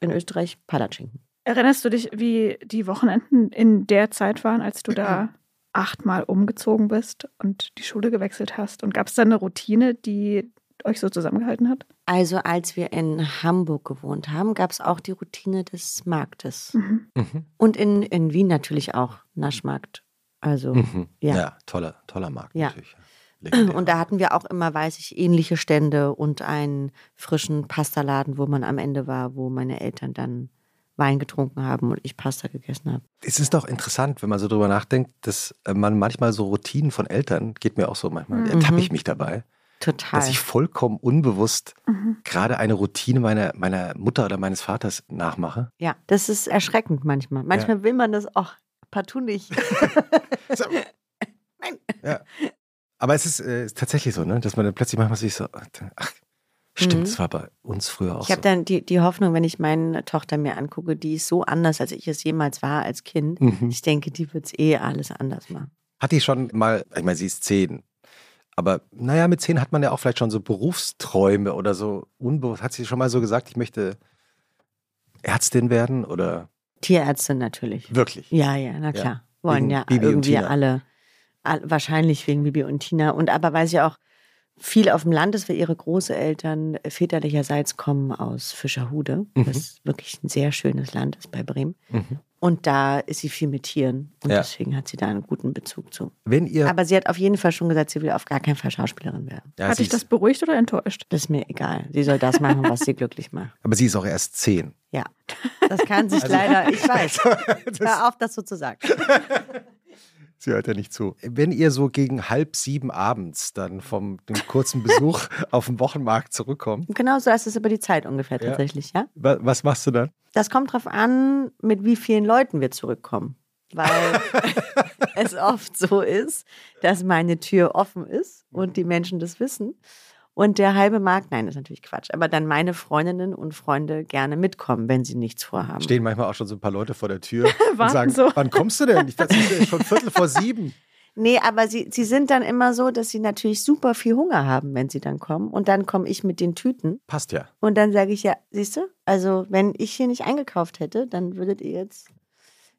in Österreich Palatschinken. Erinnerst du dich, wie die Wochenenden in der Zeit waren, als du da achtmal umgezogen bist und die Schule gewechselt hast? Und gab es da eine Routine, die euch so zusammengehalten hat? Also als wir in Hamburg gewohnt haben, gab es auch die Routine des Marktes. Mhm. Mhm. Und in, in Wien natürlich auch Naschmarkt. Also, Mhm. Ja. Ja. toller, toller Markt Ja. natürlich. Legendär. und da hatten wir auch immer, weiß ich, ähnliche Stände und einen frischen Pastaladen, wo man am Ende war, wo meine Eltern dann Wein getrunken haben und ich Pasta gegessen habe. Es ist doch interessant, wenn man so drüber nachdenkt, dass äh, man manchmal so Routinen von Eltern, geht mir auch so manchmal, Mhm. ertappe ich mich dabei, Total. dass ich vollkommen unbewusst Mhm. gerade eine Routine meiner, meiner Mutter oder meines Vaters nachmache. ja, das ist erschreckend manchmal. Manchmal will man das auch partout nicht. So. Ja. Aber es ist, äh, ist tatsächlich so, ne? dass man dann plötzlich manchmal sich so, ach, stimmt, Mhm. das war bei uns früher auch Ich habe so. dann die, die Hoffnung, wenn ich meine Tochter mir angucke, die ist so anders, als ich es jemals war als Kind. Mhm. Ich denke, die wird es eh alles anders machen. Hat die schon mal, ich meine, sie ist zehn, aber naja, mit zehn hat man ja auch vielleicht schon so Berufsträume oder so unbewusst. Hat sie schon mal so gesagt, ich möchte Ärztin werden oder Tierärztin natürlich. wirklich? Ja, ja, na klar. Wollen ja Bibi und irgendwie alle, all, wahrscheinlich wegen Bibi und Tina. Und aber weil sie auch viel auf dem Land ist, weil ihre Großeltern väterlicherseits kommen aus Fischerhude, Mhm. das wirklich ein sehr schönes Land ist bei Bremen. Mhm. Und da ist sie viel mit Tieren und Ja. deswegen hat sie da einen guten Bezug zu. Wenn ihr. Aber sie hat auf jeden Fall schon gesagt, sie will auf gar keinen Fall Schauspielerin werden. ja, Hat dich das beruhigt oder enttäuscht? Das ist mir egal. Sie soll das machen, was sie glücklich macht. aber sie ist auch erst zehn. Ja. Das kann sich Also- leider, ich weiß. Das- Hör auf, das so zu sagen. Sie hört ja nicht zu. Wenn ihr so gegen halb sieben abends dann vom dem kurzen Besuch auf dem Wochenmarkt zurückkommt, Genau so ist es über die Zeit ungefähr Ja. tatsächlich, ja? wa was machst du dann? Das kommt drauf an, mit wie vielen Leuten wir zurückkommen. Weil es oft so ist, dass meine Tür offen ist und die Menschen das wissen. Und der halbe Markt, nein, das ist natürlich Quatsch, aber dann meine Freundinnen und Freunde gerne mitkommen, wenn sie nichts vorhaben. Stehen manchmal auch schon so ein paar Leute vor der Tür und sagen, so. wann kommst du denn? Ich dachte, es ist schon Viertel vor sieben. Nee, aber sie, sie sind dann immer so, dass sie natürlich super viel Hunger haben, wenn sie dann kommen. Und dann komme ich mit den Tüten. Passt ja. Und dann sage ich ja, siehst du, also wenn ich hier nicht eingekauft hätte, dann würdet ihr jetzt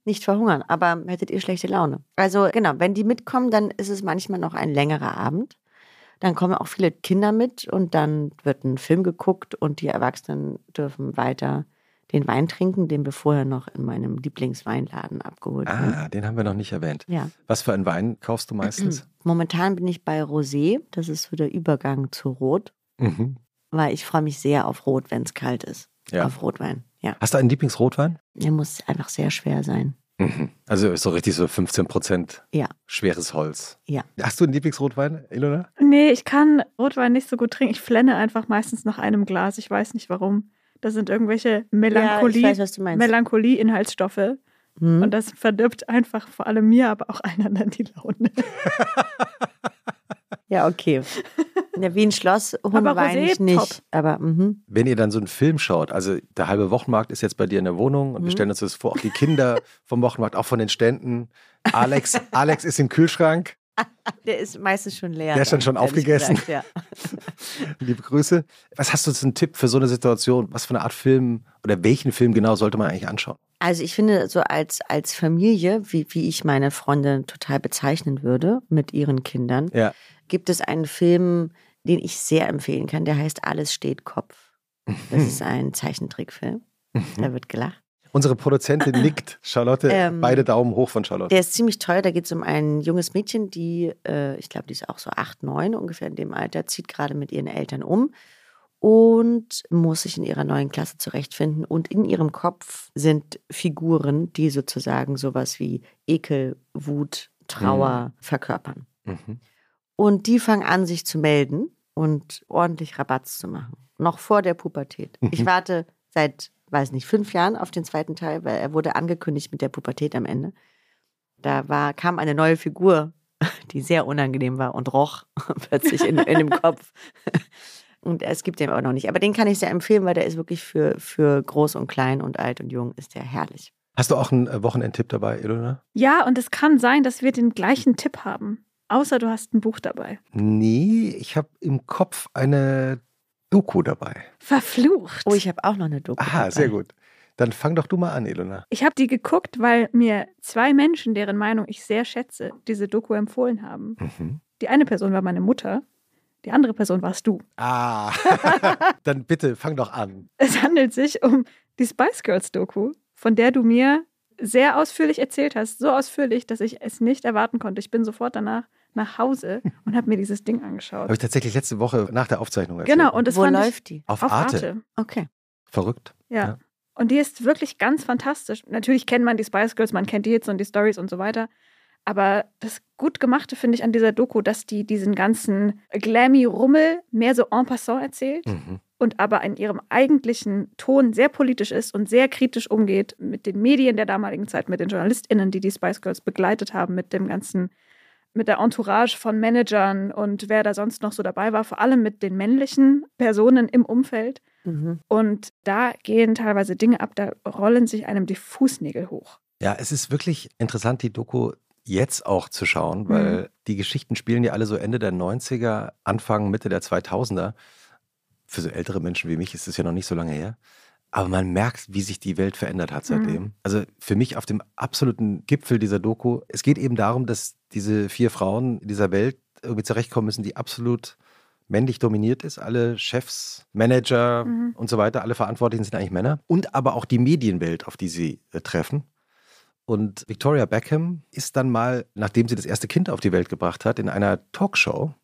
nicht verhungern, aber hättet ihr schlechte Laune. Also genau, wenn die mitkommen, dann ist es manchmal noch ein längerer Abend. Dann kommen auch viele Kinder mit und dann wird ein Film geguckt und die Erwachsenen dürfen weiter den Wein trinken, den wir vorher noch in meinem Lieblingsweinladen abgeholt haben. Ah, den haben wir noch nicht erwähnt. Ja. Was für einen Wein kaufst du meistens? Momentan bin ich bei Rosé. Das ist so der Übergang zu Rot, Mhm. weil ich freue mich sehr auf Rot, wenn es kalt ist. Ja. Auf Rotwein. Ja. Hast du einen Lieblingsrotwein? Der muss einfach sehr schwer sein. Mhm. Also so richtig so 15 Prozent Ja. schweres Holz. Ja. Hast du einen Lieblingsrotwein, Ilona? Nee, ich kann Rotwein nicht so gut trinken. Ich flenne einfach meistens nach einem Glas. Ich weiß nicht warum. Das sind irgendwelche Melancholie, Ja. Melancholie-Inhaltsstoffe. Hm? Und das verdirbt einfach vor allem mir, aber auch allen anderen die Laune. ja, okay. Ja, wie ein Schloss, Aber Hundewein Rosé, ich nicht. top. Aber mhm. Wenn ihr dann so einen Film schaut, also der halbe Wochenmarkt ist jetzt bei dir in der Wohnung und wir Mhm. stellen uns das vor, auch die Kinder vom Wochenmarkt, auch von den Ständen. Alex, Alex ist im Kühlschrank. der ist meistens schon leer. Der ist dann schon aufgegessen. gesagt, Ja. Liebe Grüße. Was hast du einen Tipp für so eine Situation? Was für eine Art Film oder welchen Film genau sollte man eigentlich anschauen? Also ich finde, so als, als Familie, wie, wie ich meine Freunde total bezeichnen würde mit ihren Kindern, Ja. gibt es einen Film, den ich sehr empfehlen kann, der heißt Alles steht Kopf. Das ist ein Zeichentrickfilm. Da wird gelacht. Unsere Produzentin nickt. Charlotte, Ähm, beide Daumen hoch von Charlotte. Der ist ziemlich teuer. Da geht es um ein junges Mädchen, die, äh, ich glaube, die ist auch so acht, neun ungefähr in dem Alter, zieht gerade mit ihren Eltern um und muss sich in ihrer neuen Klasse zurechtfinden. Und in ihrem Kopf sind Figuren, die sozusagen sowas wie Ekel, Wut, Trauer verkörpern. Mhm. Und die fangen an, sich zu melden und ordentlich Rabatz zu machen. Noch vor der Pubertät. Ich warte seit, weiß nicht, fünf Jahren auf den zweiten Teil, weil er wurde angekündigt mit der Pubertät am Ende. Da war, kam eine neue Figur, die sehr unangenehm war und roch plötzlich in, in dem Kopf. Und es gibt den aber noch nicht. Aber den kann ich sehr empfehlen, weil der ist wirklich für, für groß und klein und alt und jung ist der herrlich. Hast du auch einen äh, Wochenendtipp dabei, Ilona? Ja, und es kann sein, dass wir den gleichen Tipp haben. Außer du hast ein Buch dabei. Nee, ich habe im Kopf eine Doku dabei. Verflucht. Oh, ich habe auch noch eine Doku. Aha, dabei. sehr gut. Dann fang doch du mal an, Elona. Ich habe die geguckt, weil mir zwei Menschen, deren Meinung ich sehr schätze, diese Doku empfohlen haben. Mhm. Die eine Person war meine Mutter, die andere Person warst du. Ah, dann bitte fang doch an. Es handelt sich um die Spice Girls Doku, von der du mir sehr ausführlich erzählt hast. So ausführlich, dass ich es nicht erwarten konnte. Ich bin sofort danach nach Hause und habe mir dieses Ding angeschaut. Habe ich tatsächlich letzte Woche nach der Aufzeichnung erzählt. Genau, und das Wo läuft die? auf, auf Arte. Arte. Okay. Verrückt. Ja. Ja. Und die ist wirklich ganz fantastisch. Natürlich kennt man die Spice Girls, man kennt die Hits und die Stories und so weiter. Aber das gut gemachte finde ich an dieser Doku, dass die diesen ganzen glammy Rummel mehr so en passant erzählt Mhm. und aber in ihrem eigentlichen Ton sehr politisch ist und sehr kritisch umgeht mit den Medien der damaligen Zeit, mit den JournalistInnen, die die Spice Girls begleitet haben, mit dem ganzen, mit der Entourage von Managern und wer da sonst noch so dabei war, vor allem mit den männlichen Personen im Umfeld. Mhm. Und da gehen teilweise Dinge ab, da rollen sich einem die Fußnägel hoch. Ja, es ist wirklich interessant, die Doku jetzt auch zu schauen, weil Mhm. die Geschichten spielen ja alle so Ende der 90er, Anfang, Mitte der 2000er. Für so ältere Menschen wie mich ist es ja noch nicht so lange her. Aber man merkt, wie sich die Welt verändert hat seitdem. Mhm. Also für mich auf dem absoluten Gipfel dieser Doku, es geht eben darum, dass diese vier Frauen in dieser Welt irgendwie zurechtkommen müssen, die absolut männlich dominiert ist. Alle Chefs, Manager Mhm. und so weiter, alle Verantwortlichen sind eigentlich Männer. Und aber auch die Medienwelt, auf die sie äh, treffen. Und Victoria Beckham ist dann mal, nachdem sie das erste Kind auf die Welt gebracht hat, in einer Talkshow.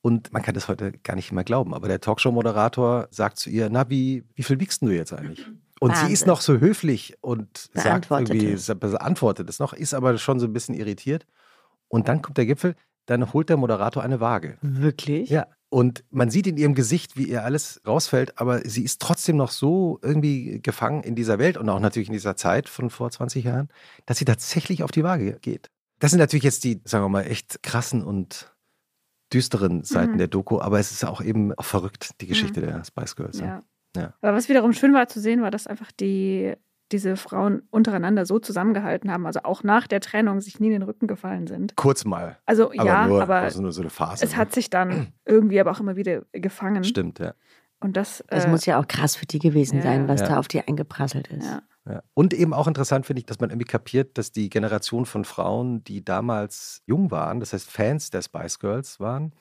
Und man kann das heute gar nicht mehr glauben, aber der Talkshow-Moderator sagt zu ihr, na, wie, wie viel wiegst du jetzt eigentlich? Und sie ist Wahnsinn. noch so höflich und sagt irgendwie, beantwortet es noch, ist aber schon so ein bisschen irritiert. Und dann kommt der Gipfel, dann holt der Moderator eine Waage. Wirklich? Ja. Und man sieht in ihrem Gesicht, wie ihr alles rausfällt, aber sie ist trotzdem noch so irgendwie gefangen in dieser Welt und auch natürlich in dieser Zeit von vor 20 Jahren, dass sie tatsächlich auf die Waage geht. Das sind natürlich jetzt die, sagen wir mal, echt krassen und düsteren Seiten Mhm. der Doku, aber es ist auch eben auch verrückt, die Geschichte der Spice Girls. Ja. Ja. Ja. Aber was wiederum schön war zu sehen, war, dass einfach die, diese Frauen untereinander so zusammengehalten haben, also auch nach der Trennung sich nie in den Rücken gefallen sind. Kurz mal. Also Aber ja, nur, aber also nur so eine Phase. es ne? hat sich dann irgendwie aber auch immer wieder gefangen. Stimmt, ja. Und das, Das äh, muss ja auch krass für die gewesen ja, sein, was ja. da auf die eingeprasselt ist. ja. Ja. Und eben auch interessant finde ich, dass man irgendwie kapiert, dass die Generation von Frauen, die damals jung waren, das heißt Fans der Spice Girls waren,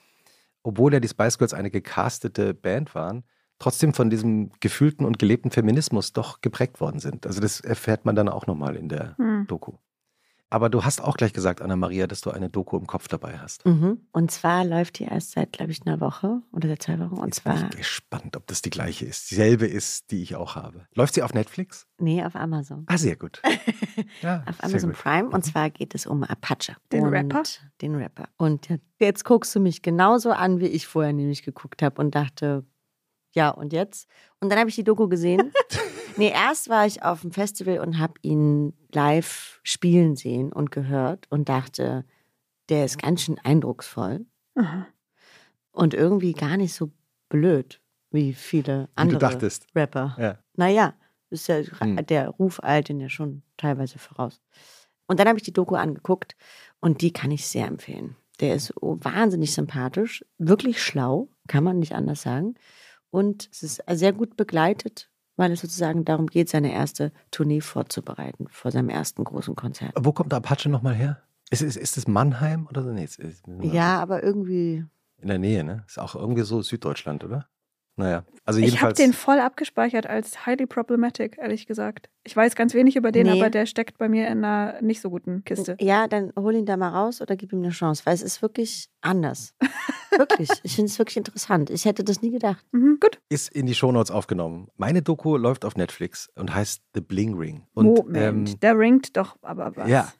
obwohl ja die Spice Girls eine gecastete Band waren, trotzdem von diesem gefühlten und gelebten Feminismus doch geprägt worden sind. Also das erfährt man dann auch nochmal in der Hm. Doku. Aber du hast auch gleich gesagt, Anna-Maria, dass du eine Doku im Kopf dabei hast. Mhm. Und zwar läuft die erst seit, glaube ich, einer Woche oder seit zwei Wochen. Und Jetzt bin zwar, ich gespannt, ob das die gleiche ist, dieselbe ist, die ich auch habe. Läuft sie auf Netflix? nee, auf Amazon. Ah, sehr gut. Ja, Auf sehr Amazon gut. Prime. Und zwar geht es um Apache. Den und Rapper? Den Rapper. Und jetzt guckst du mich genauso an, wie ich vorher nämlich geguckt habe und dachte, ja, und jetzt? Und dann habe ich die Doku gesehen. nee, erst war ich auf dem Festival und habe ihn live spielen sehen und gehört und dachte, der ist ganz schön eindrucksvoll und irgendwie gar nicht so blöd wie viele Wie du andere dachtest. Rapper. Ja. Naja, ist ja Hm. der Ruf eilt den ja schon teilweise voraus. Und dann habe ich die Doku angeguckt und die kann ich sehr empfehlen. Der ist wahnsinnig sympathisch, wirklich schlau, kann man nicht anders sagen. Und es ist sehr gut begleitet, weil es sozusagen darum geht, seine erste Tournee vorzubereiten vor seinem ersten großen Konzert. Wo kommt Apache nochmal her? Ist, ist, ist es Mannheim oder so? Nee, es ist Ja, aber irgendwie, in der Nähe, ne? Ist auch irgendwie so Süddeutschland, oder? Naja, also Ich habe jedenfalls. den voll abgespeichert als highly problematic, ehrlich gesagt. Ich weiß ganz wenig über den, Nee. aber der steckt bei mir in einer nicht so guten Kiste. ja, dann hol ihn da mal raus oder gib ihm eine Chance, weil es ist wirklich anders. wirklich, ich finde es wirklich interessant. Ich hätte das nie gedacht. Mhm, gut. ist in die Shownotes aufgenommen. Meine Doku läuft auf Netflix und heißt The Bling Ring. Und, Moment, ähm, der ringt doch aber was. ja,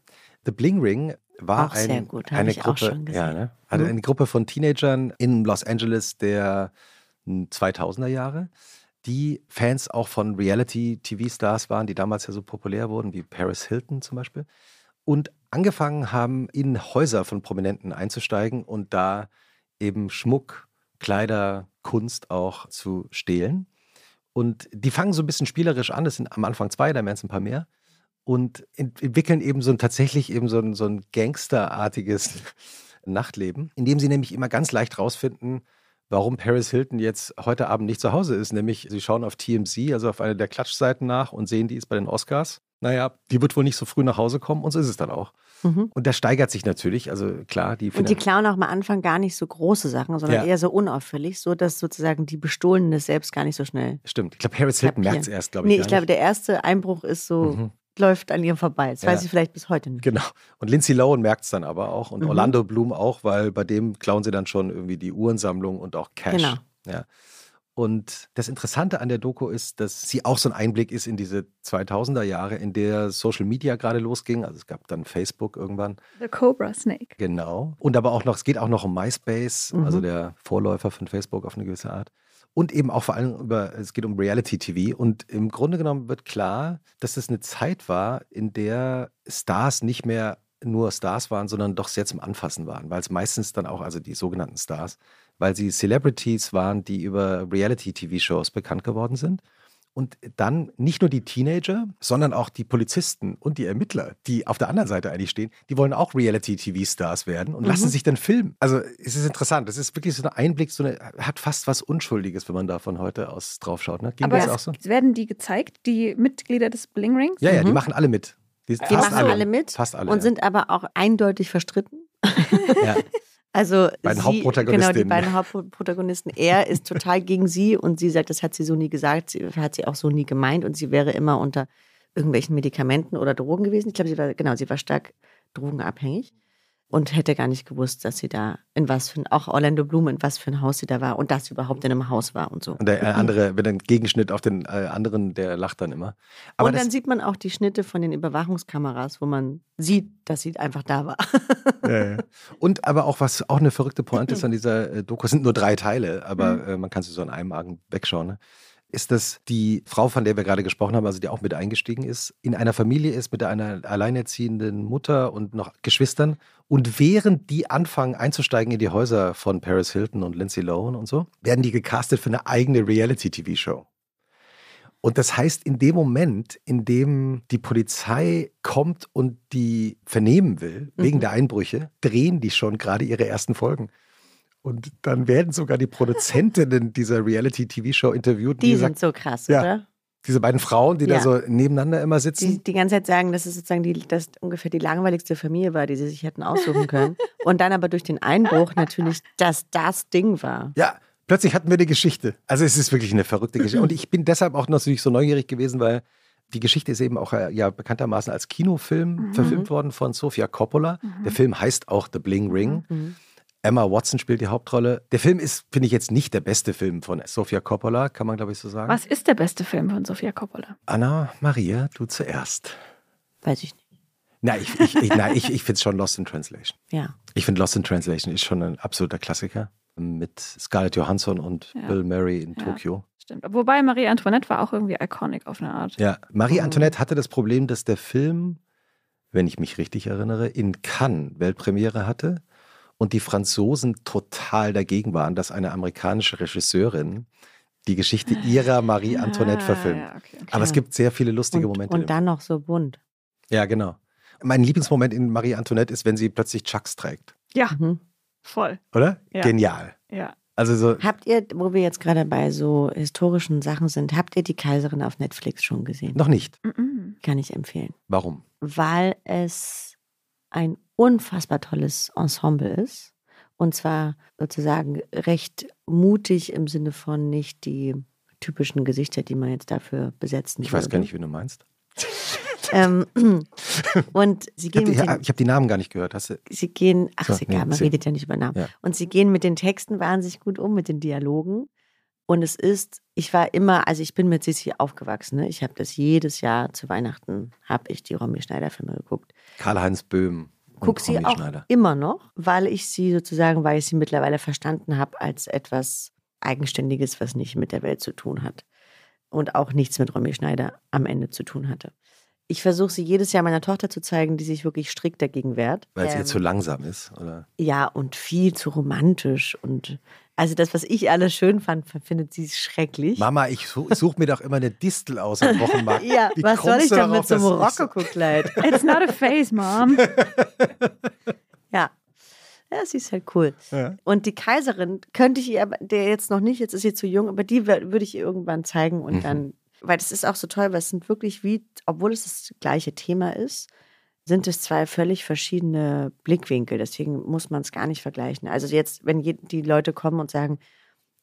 The Bling Ring war Auch ein, sehr gut, habe eine ich auch Gruppe, schon gesehen. ja, ne? also Mhm. eine Gruppe von Teenagern in Los Angeles der hm, 2000er Jahre, die Fans auch von Reality-TV-Stars waren, die damals ja so populär wurden, wie Paris Hilton zum Beispiel. Und angefangen haben, in Häuser von Prominenten einzusteigen und da eben Schmuck, Kleider, Kunst auch zu stehlen. Und die fangen so ein bisschen spielerisch an. Das sind am Anfang zwei, dann werden es ein paar mehr. Und ent entwickeln eben so ein tatsächlich eben so ein, so ein gangsterartiges Nachtleben, indem sie nämlich immer ganz leicht rausfinden, warum Paris Hilton jetzt heute Abend nicht zu Hause ist. Nämlich, sie schauen auf TMZ, also auf eine der Klatschseiten nach und sehen, die ist bei den Oscars. Naja, die wird wohl nicht so früh nach Hause kommen und so ist es dann auch. Mhm. Und das steigert sich natürlich. Also klar, die Und die klauen auch am Anfang gar nicht so große Sachen, sondern Ja. eher so unauffällig, so dass sozusagen die Bestohlenen es selbst gar nicht so schnell. Stimmt. Ich glaube, Paris Hilton merkt es erst, glaube ich. Nee, ich glaube, nicht. der erste Einbruch ist so, Mhm. läuft an ihrem vorbei. Das Ja. weiß ich vielleicht bis heute nicht. Genau. Und Lindsay Lohan merkt es dann aber auch und Mhm. Orlando Bloom auch, weil bei dem klauen sie dann schon irgendwie die Uhrensammlung und auch Cash. Genau. Ja. Und das Interessante an der Doku ist, dass sie auch so ein Einblick ist in diese 2000er Jahre, in der Social Media gerade losging. Also es gab dann Facebook irgendwann. The Cobra Snake. Genau. Und aber auch noch, es geht auch noch um MySpace, Mhm. also der Vorläufer von Facebook auf eine gewisse Art. Und eben auch vor allem über, es geht um Reality TV. Und im Grunde genommen wird klar, dass es eine Zeit war, in der Stars nicht mehr nur Stars waren, sondern doch sehr zum Anfassen waren, weil es meistens dann auch, also die sogenannten Stars, weil sie Celebrities waren, die über Reality-TV-Shows bekannt geworden sind. Und dann nicht nur die Teenager, sondern auch die Polizisten und die Ermittler, die auf der anderen Seite eigentlich stehen, die wollen auch Reality-TV-Stars werden und Mhm. lassen sich dann filmen. Also es ist interessant. Das ist wirklich so ein Einblick, so eine, hat fast was Unschuldiges, wenn man da von heute aus drauf schaut. Ne? Ging Aber das es, auch so? werden die gezeigt, die Mitglieder des Bling Rings? Ja, ja, die Mhm. machen alle mit. Die, Die machen alle, mit Fast alle. und ja. sind aber auch eindeutig verstritten. ja. Also Beiden sie, genau, die beiden Hauptprotagonisten. Er ist total gegen sie und sie sagt, das hat sie so nie gesagt, sie hat sie auch so nie gemeint und sie wäre immer unter irgendwelchen Medikamenten oder Drogen gewesen. Ich glaube, sie war genau, sie war stark drogenabhängig und hätte gar nicht gewusst, dass sie da in was für ein, auch Orlando Bloom in was für ein Haus sie da war und dass sie überhaupt in einem Haus war und so. Und der äh, andere, wenn ein Gegenschnitt auf den äh, anderen, der lacht dann immer. Aber und dann sieht man auch die Schnitte von den Überwachungskameras, wo man sieht, dass sie einfach da war. Ja, ja. Und aber auch, was auch eine verrückte Pointe ist an dieser äh, Doku, es sind nur drei Teile, aber Mhm. man kann sie so an einem Argen wegschauen, ne? Ist, dass die Frau, von der wir gerade gesprochen haben, also die auch mit eingestiegen ist, in einer Familie ist mit einer alleinerziehenden Mutter und noch Geschwistern. Und während die anfangen einzusteigen in die Häuser von Paris Hilton und Lindsay Lohan und so, werden die gecastet für eine eigene Reality-TV-Show. Und das heißt, in dem Moment, in dem die Polizei kommt und die vernehmen will, wegen Mhm. der Einbrüche, drehen die schon gerade ihre ersten Folgen. Und dann werden sogar die Produzentinnen dieser Reality-TV-Show interviewt. Die die sind so krass, Ja. oder? diese beiden Frauen, die da Ja. so nebeneinander immer Die sitzen. die ganze Zeit sagen, dass es sozusagen die, das ungefähr die langweiligste Familie war, die sie sich hätten aussuchen können. Und dann aber durch den Einbruch natürlich, dass das Ding war. Ja, plötzlich hatten wir eine Geschichte. Also es ist wirklich eine verrückte Geschichte. Und ich bin deshalb auch natürlich so neugierig gewesen, weil die Geschichte ist eben auch äh, ja bekanntermaßen als Kinofilm Mhm. verfilmt worden von Sofia Coppola. Der Film heißt auch The Bling Ring. Mhm. Emma Watson spielt die Hauptrolle. Der Film ist, finde ich, jetzt nicht der beste Film von Sofia Coppola, kann man glaube ich so sagen. Was ist der beste Film von Sofia Coppola? Anna Maria, du zuerst. Weiß ich nicht. Na, ich, ich, ich, ich finde es schon Lost in Translation. Ja. Ich finde Lost in Translation ist schon ein absoluter Klassiker. Mit Scarlett Johansson und Ja. Bill Murray in Ja. Tokio. Stimmt. Wobei Marie Antoinette war auch irgendwie iconic auf eine Art. Ja, Marie Mhm. Antoinette hatte das Problem, dass der Film, wenn ich mich richtig erinnere, in Cannes Weltpremiere hatte und die Franzosen total dagegen waren, dass eine amerikanische Regisseurin die Geschichte ihrer Marie Antoinette Ah, verfilmt. ja, okay, okay. Aber es gibt sehr viele lustige Und, Momente. und dann noch so bunt. Ja, genau. Mein Lieblingsmoment in Marie Antoinette ist, wenn sie plötzlich Chucks trägt. Ja, Mhm. voll. Oder? Ja. Genial. Ja. Also so, Habt ihr, wo wir jetzt gerade bei so historischen Sachen sind, habt ihr die Kaiserin auf Netflix schon gesehen? noch nicht. Mhm. Kann ich empfehlen. Warum? Weil es ein unfassbar tolles Ensemble ist. Und zwar sozusagen recht mutig im Sinne von nicht die typischen Gesichter, die man jetzt dafür besetzen Ich weiß würde. gar nicht, wie du meinst. Ähm, und sie Ich gehen habe mit die, ich hab die Namen gar nicht gehört. Hast du, sie gehen, ach So, ist egal, nee, man sie- redet ja nicht über Namen. Ja. Und sie gehen mit den Texten wahnsinnig gut um, mit den Dialogen. Und es ist, ich war immer, also ich bin mit Sissi aufgewachsen. Ne? Ich habe das jedes Jahr zu Weihnachten, habe ich die Romy Schneider-Filme geguckt. Karl-Heinz Böhm. Und Guck sie auch immer noch, weil ich sie sozusagen, weil ich sie mittlerweile verstanden habe als etwas Eigenständiges, was nicht mit der Welt zu tun hat. Und auch nichts mit Romy Schneider am Ende zu tun hatte. Ich versuche sie jedes Jahr meiner Tochter zu zeigen, die sich wirklich strikt dagegen wehrt. Weil es Ähm, ihr zu langsam ist, oder? ja, und viel zu romantisch. Und also das, was ich alles schön fand, findet sie schrecklich. Mama, ich suche such mir doch immer eine Distel aus am Wochenmarkt. ja, Wie was soll ich denn mit so einem Rokoko-Kleid? It's not a phase, Mom. Ja. Ja, sie ist halt cool. Ja. Und die Kaiserin könnte ich ihr, aber der jetzt noch nicht, jetzt ist sie zu jung, aber die würde ich ihr irgendwann zeigen und Mhm. dann, weil das ist auch so toll, weil es sind wirklich wie, obwohl es das gleiche Thema ist, sind es zwei völlig verschiedene Blickwinkel. Deswegen muss man es gar nicht vergleichen. Also jetzt, wenn die Leute kommen und sagen,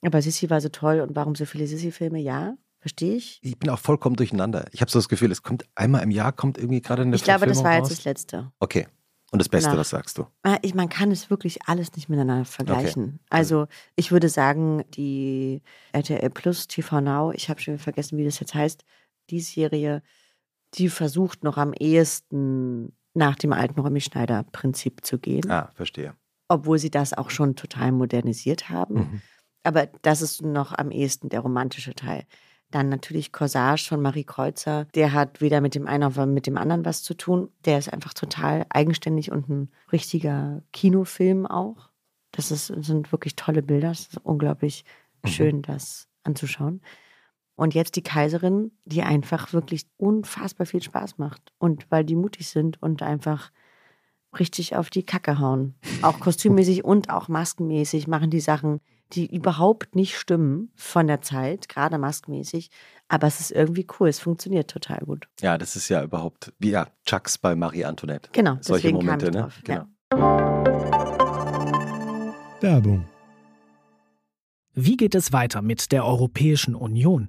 aber Sissi war so toll und warum so viele Sissi-Filme? Ja, verstehe ich. Ich bin auch vollkommen durcheinander. Ich habe so das Gefühl, es kommt einmal im Jahr, kommt irgendwie gerade eine Ich glaube, das war jetzt raus. das Letzte. Okay. Und das Beste, Nach- was sagst du? Ah, Ich, man kann es wirklich alles nicht miteinander vergleichen. Also ich würde sagen, die RTL Plus TV Now, ich habe schon vergessen, wie das jetzt heißt, die Serie, die versucht noch am ehesten nach dem alten Romy Schneider Prinzip zu gehen, Ah, verstehe. obwohl sie das auch schon total modernisiert haben. Mhm. Aber das ist noch am ehesten der romantische Teil. Dann natürlich Corsage von Marie Kreuzer. Der hat weder mit dem einen noch mit dem anderen was zu tun. Der ist einfach total eigenständig und ein richtiger Kinofilm auch. Das ist, sind wirklich tolle Bilder. Es ist unglaublich schön, das anzuschauen. Und jetzt die Kaiserin, die einfach wirklich unfassbar viel Spaß macht. Und weil die mutig sind und einfach richtig auf die Kacke hauen. Auch kostümmäßig und auch maskenmäßig machen die Sachen, die überhaupt nicht stimmen von der Zeit, gerade maskenmäßig. Aber es ist irgendwie cool, es funktioniert total gut. Ja, das ist ja überhaupt, wie ja, Chucks bei Marie Antoinette. Genau, Solche deswegen Momente, kam ich ne? drauf. Genau. Ja. Werbung. Wie geht es weiter mit der Europäischen Union?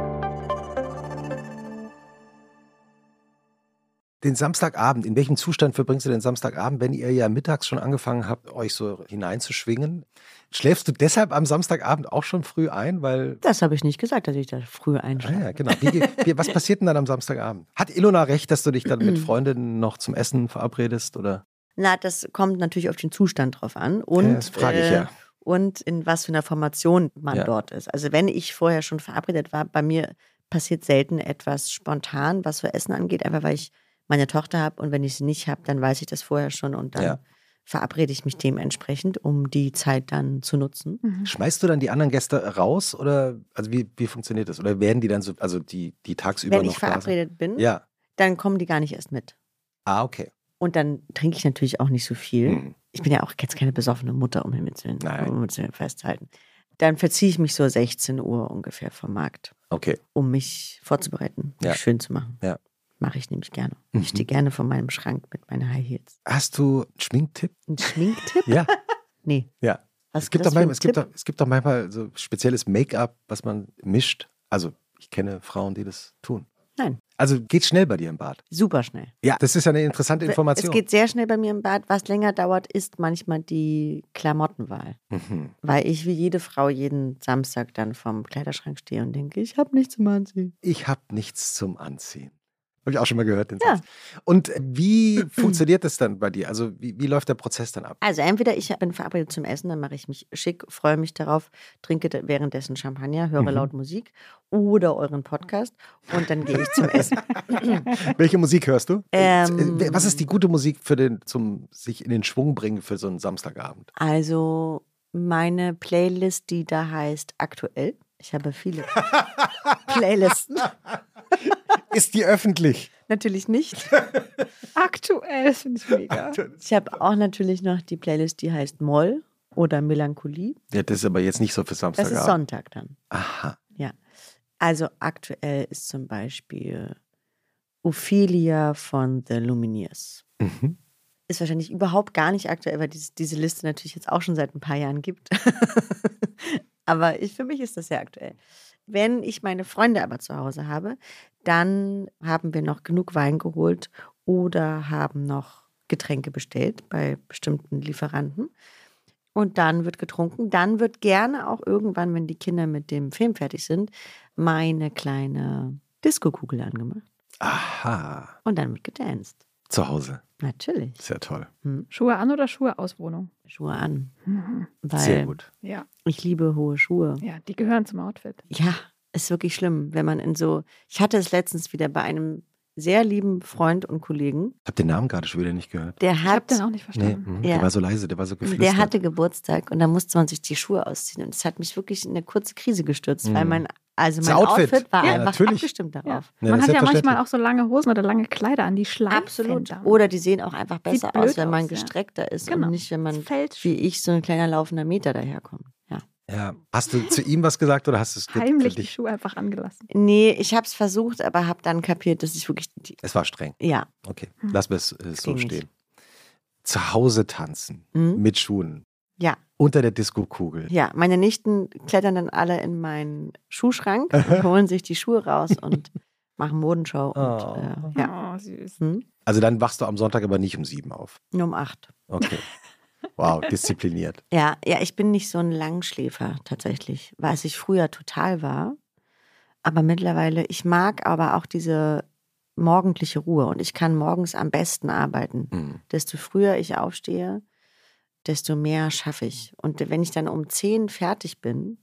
Den Samstagabend, in welchem Zustand verbringst du den Samstagabend, wenn ihr ja mittags schon angefangen habt, euch so hineinzuschwingen? Schläfst du deshalb am Samstagabend auch schon früh ein? Weil. Das habe ich nicht gesagt, dass ich da früh Ah einschlafe. ja, genau. Wie, wie, was passiert denn dann am Samstagabend? Hat Ilona recht, dass du dich dann mit Freundinnen noch zum Essen verabredest? Oder? Na, das kommt natürlich auf den Zustand drauf an. Und, Ja, das frage ich ja. Und in was für einer Formation man Ja. dort ist. Also wenn ich vorher schon verabredet war, bei mir passiert selten etwas spontan, was so Essen angeht, einfach weil ich meine Tochter habe und wenn ich sie nicht habe, dann weiß ich das vorher schon und dann Ja. verabrede ich mich dementsprechend, um die Zeit dann zu nutzen. Schmeißt du dann die anderen Gäste raus? Oder also wie, wie funktioniert das? Oder werden die dann so, also die, die tagsüber wenn noch ich da sind? verabredet bin, Ja. dann kommen die gar nicht erst mit. Ah, okay. Und dann trinke ich natürlich auch nicht so viel. Hm. Ich bin ja auch jetzt keine besoffene Mutter, um Himmels Willen, Nein. um festzuhalten. Dann verziehe ich mich so 16 Uhr ungefähr vom Markt, Okay. um mich vorzubereiten, mich Ja. schön zu machen. Ja. Mache ich nämlich gerne. Mhm. Ich stehe gerne vor meinem Schrank mit meinen High Heels. Hast du einen Schminktipp? Ein Schminktipp? Ja. Nee. Ja. Es gibt, manchmal, es, gibt doch, es gibt doch manchmal so spezielles Make-up, was man mischt. Also, ich kenne Frauen, die das tun. Nein. Also, geht schnell bei dir im Bad. Super schnell. Ja, das ist ja eine interessante Information. Es geht sehr schnell bei mir im Bad. Was länger dauert, ist manchmal die Klamottenwahl. mhm. Weil ich wie jede Frau jeden Samstag dann vorm Kleiderschrank stehe und denke, ich habe nichts zum Anziehen. Ich habe nichts zum Anziehen. Habe ich auch schon mal gehört, den Ja. Satz. Und wie funktioniert das dann bei dir? Also, wie, wie läuft der Prozess dann ab? Also entweder ich bin verabredet zum Essen, dann mache ich mich schick, freue mich darauf, trinke währenddessen Champagner, höre Mhm. laut Musik oder euren Podcast und dann gehe ich zum Essen. Welche Musik hörst du? Ähm, Äh, Was ist die gute Musik für den, zum sich in den Schwung bringen für so einen Samstagabend? Also meine Playlist, die da heißt aktuell. Ich habe viele Playlisten. Ist die öffentlich? Natürlich nicht. Aktuell, das finde ich mega. Ich habe auch natürlich noch die Playlist, die heißt Moll oder Melancholie. Ja, das ist aber jetzt nicht so für Das Samstagabend. ist Sonntag dann. Aha. Also aktuell ist zum Beispiel Ophelia von The Lumineers. Mhm. Ist wahrscheinlich überhaupt gar nicht aktuell, weil dies, diese Liste natürlich jetzt auch schon seit ein paar Jahren gibt. aber ich, für mich ist das sehr aktuell. Wenn ich meine Freunde aber zu Hause habe, dann haben wir noch genug Wein geholt oder haben noch Getränke bestellt bei bestimmten Lieferanten. Und dann wird getrunken. Dann wird gerne auch irgendwann, wenn die Kinder mit dem Film fertig sind, meine kleine Diskokugel angemacht. Aha. Und dann wird gedanced. Zu Hause. Natürlich. Sehr toll. Schuhe an oder Schuhe aus Wohnung? Schuhe an. Mhm. Weil Sehr gut. Ja, ich liebe hohe Schuhe. ja, die gehören zum Outfit. Ja, ist wirklich schlimm, wenn man in so. Ich hatte es letztens wieder bei einem sehr lieben Freund und Kollegen. Ich habe den Namen gerade schon wieder nicht gehört. Der Ich habe hat, den auch nicht Nee, verstanden. mhm. Ja. der war so leise, der war so geflüstert. der hatte Geburtstag und da musste man sich die Schuhe ausziehen. Und es hat mich wirklich in eine kurze Krise gestürzt, weil Mhm. mein, also mein Outfit. Outfit, war Ja, einfach natürlich. abgestimmt darauf. Ja, Man hat ja manchmal auch so lange Hosen oder lange Kleider an, die schleifen. Absolut. Oder die sehen auch einfach besser aus, wenn man aus, ja. gestreckter ist Genau. und nicht, wenn man fällt wie ich so ein kleiner laufender Meter daherkommt. Ja. Hast du zu ihm was gesagt oder hast du es heimlich die? Schuhe einfach angelassen. Nee, ich habe es versucht, aber habe dann kapiert, dass ich wirklich. Die, Es war streng. ja. Okay, Hm. lassen wir es äh, so ging nicht. stehen. Zu Hause tanzen Mhm. mit Schuhen Ja. unter der Disco-Kugel. Ja, meine Nichten klettern dann alle in meinen Schuhschrank und holen sich die Schuhe raus und machen Modenshow. Und, Oh. äh, ja. Oh, süß. Hm? Also dann wachst du am Sonntag aber nicht um sieben auf. Nur um acht. Okay. Wow, diszipliniert. Ja, ja, ich bin nicht so ein Langschläfer tatsächlich, was ich früher total war. Aber mittlerweile, ich mag aber auch diese morgendliche Ruhe und ich kann morgens am besten arbeiten. Mhm. Desto früher ich aufstehe, desto mehr schaffe ich. Und wenn ich dann um 10 fertig bin,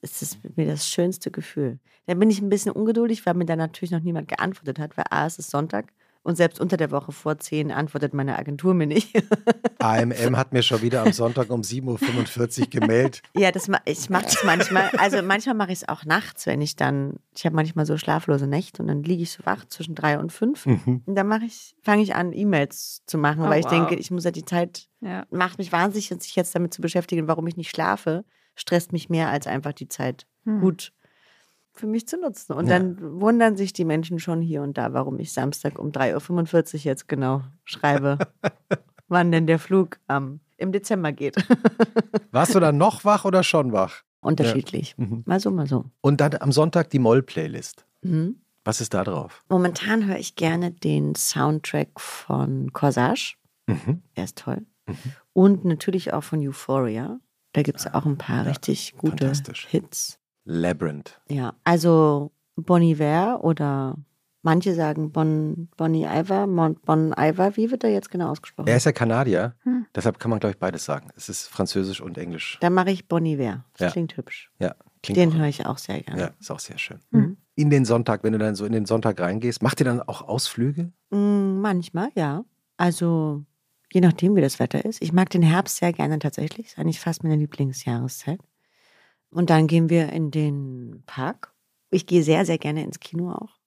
ist es mir das schönste Gefühl. Dann bin ich ein bisschen ungeduldig, weil mir dann natürlich noch niemand geantwortet hat, weil A, es ist Sonntag und selbst unter der Woche vor 10 antwortet meine Agentur mir nicht. AMM hat mir schon wieder am Sonntag um 7.45 Uhr gemeldet. ja, das, ma- ich mache das manchmal. Also manchmal mache ich es auch nachts, wenn ich dann, ich habe manchmal so schlaflose Nächte und dann liege ich so wach zwischen drei und fünf. Mhm. Und dann mache ich, fange ich an, E-Mails zu machen, Oh, weil ich wow. denke, ich muss ja die Zeit Ja. macht mich wahnsinnig, sich jetzt damit zu beschäftigen, warum ich nicht schlafe, stresst mich mehr als einfach die Zeit Hm. gut für mich zu nutzen. Und Ja. dann wundern sich die Menschen schon hier und da, warum ich Samstag um 3.45 Uhr jetzt genau schreibe, wann denn der Flug am im Dezember geht. Warst du dann noch wach oder schon wach? Unterschiedlich. Mhm. Mal so, mal so. Und dann am Sonntag die Moll-Playlist. Mhm. Was ist da drauf? Momentan höre ich gerne den Soundtrack von Corsage. Mhm. Der ist toll. Mhm. Und natürlich auch von Euphoria. Da gibt es auch ein paar Ja, richtig gute. Hits. Labyrinth. Ja, also Bon Iver oder manche sagen Bon, Bonnie Iver, Mon, Bon Iver. Wie wird er jetzt genau ausgesprochen? Er ist ja Kanadier, Hm. deshalb kann man, glaube ich, beides sagen. Es ist Französisch und Englisch. Dann mache ich Bon Iver. Das Ja. klingt hübsch. Ja, klingt Den höre ich auch sehr gerne. Ja, ist auch sehr schön. Mhm. In den Sonntag, wenn du dann so in den Sonntag reingehst, macht ihr dann auch Ausflüge? Mm, manchmal, ja. Also je nachdem, wie das Wetter ist. Ich mag den Herbst sehr gerne tatsächlich. Ist eigentlich fast meine Lieblingsjahreszeit. Und dann gehen wir in den Park. Ich gehe sehr, sehr gerne ins Kino auch.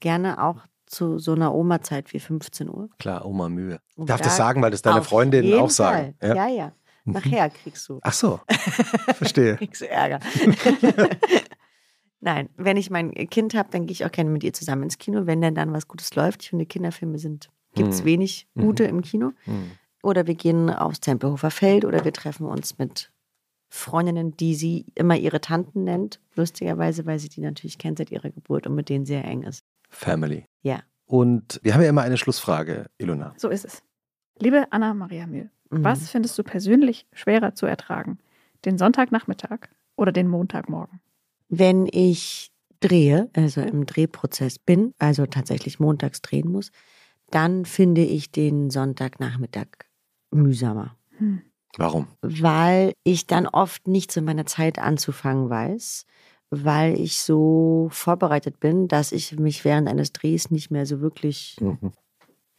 Gerne auch zu so einer Oma-Zeit wie 15 Uhr. Klar, Oma Mühe. Und darf da das sagen, weil das deine Freundinnen auch sagen. Fall. Ja, ja. Mhm. Nachher kriegst du, Ach so, verstehe. kriegst du Ärger. Nein, wenn ich mein Kind habe, dann gehe ich auch gerne mit ihr zusammen ins Kino, wenn denn dann was Gutes läuft. Ich finde, Kinderfilme sind, gibt es Mhm. wenig gute im Kino. Hm. Oder wir gehen aufs Tempelhofer Feld oder wir treffen uns mit Freundinnen, die sie immer ihre Tanten nennt. Lustigerweise, weil sie die natürlich kennt seit ihrer Geburt und mit denen sehr eng ist. Family. Ja. Und wir haben ja immer eine Schlussfrage, Ilona. So ist es. Liebe Anna-Maria Mühl, Mhm. was findest du persönlich schwerer zu ertragen? Den Sonntagnachmittag oder den Montagmorgen? Wenn ich drehe, also im Drehprozess bin, also tatsächlich montags drehen muss, dann finde ich den Sonntagnachmittag mühsamer. Hm. Warum? weil ich dann oft nicht zu meiner Zeit anzufangen weiß, weil ich so vorbereitet bin, dass ich mich während eines Drehs nicht mehr so wirklich Mhm.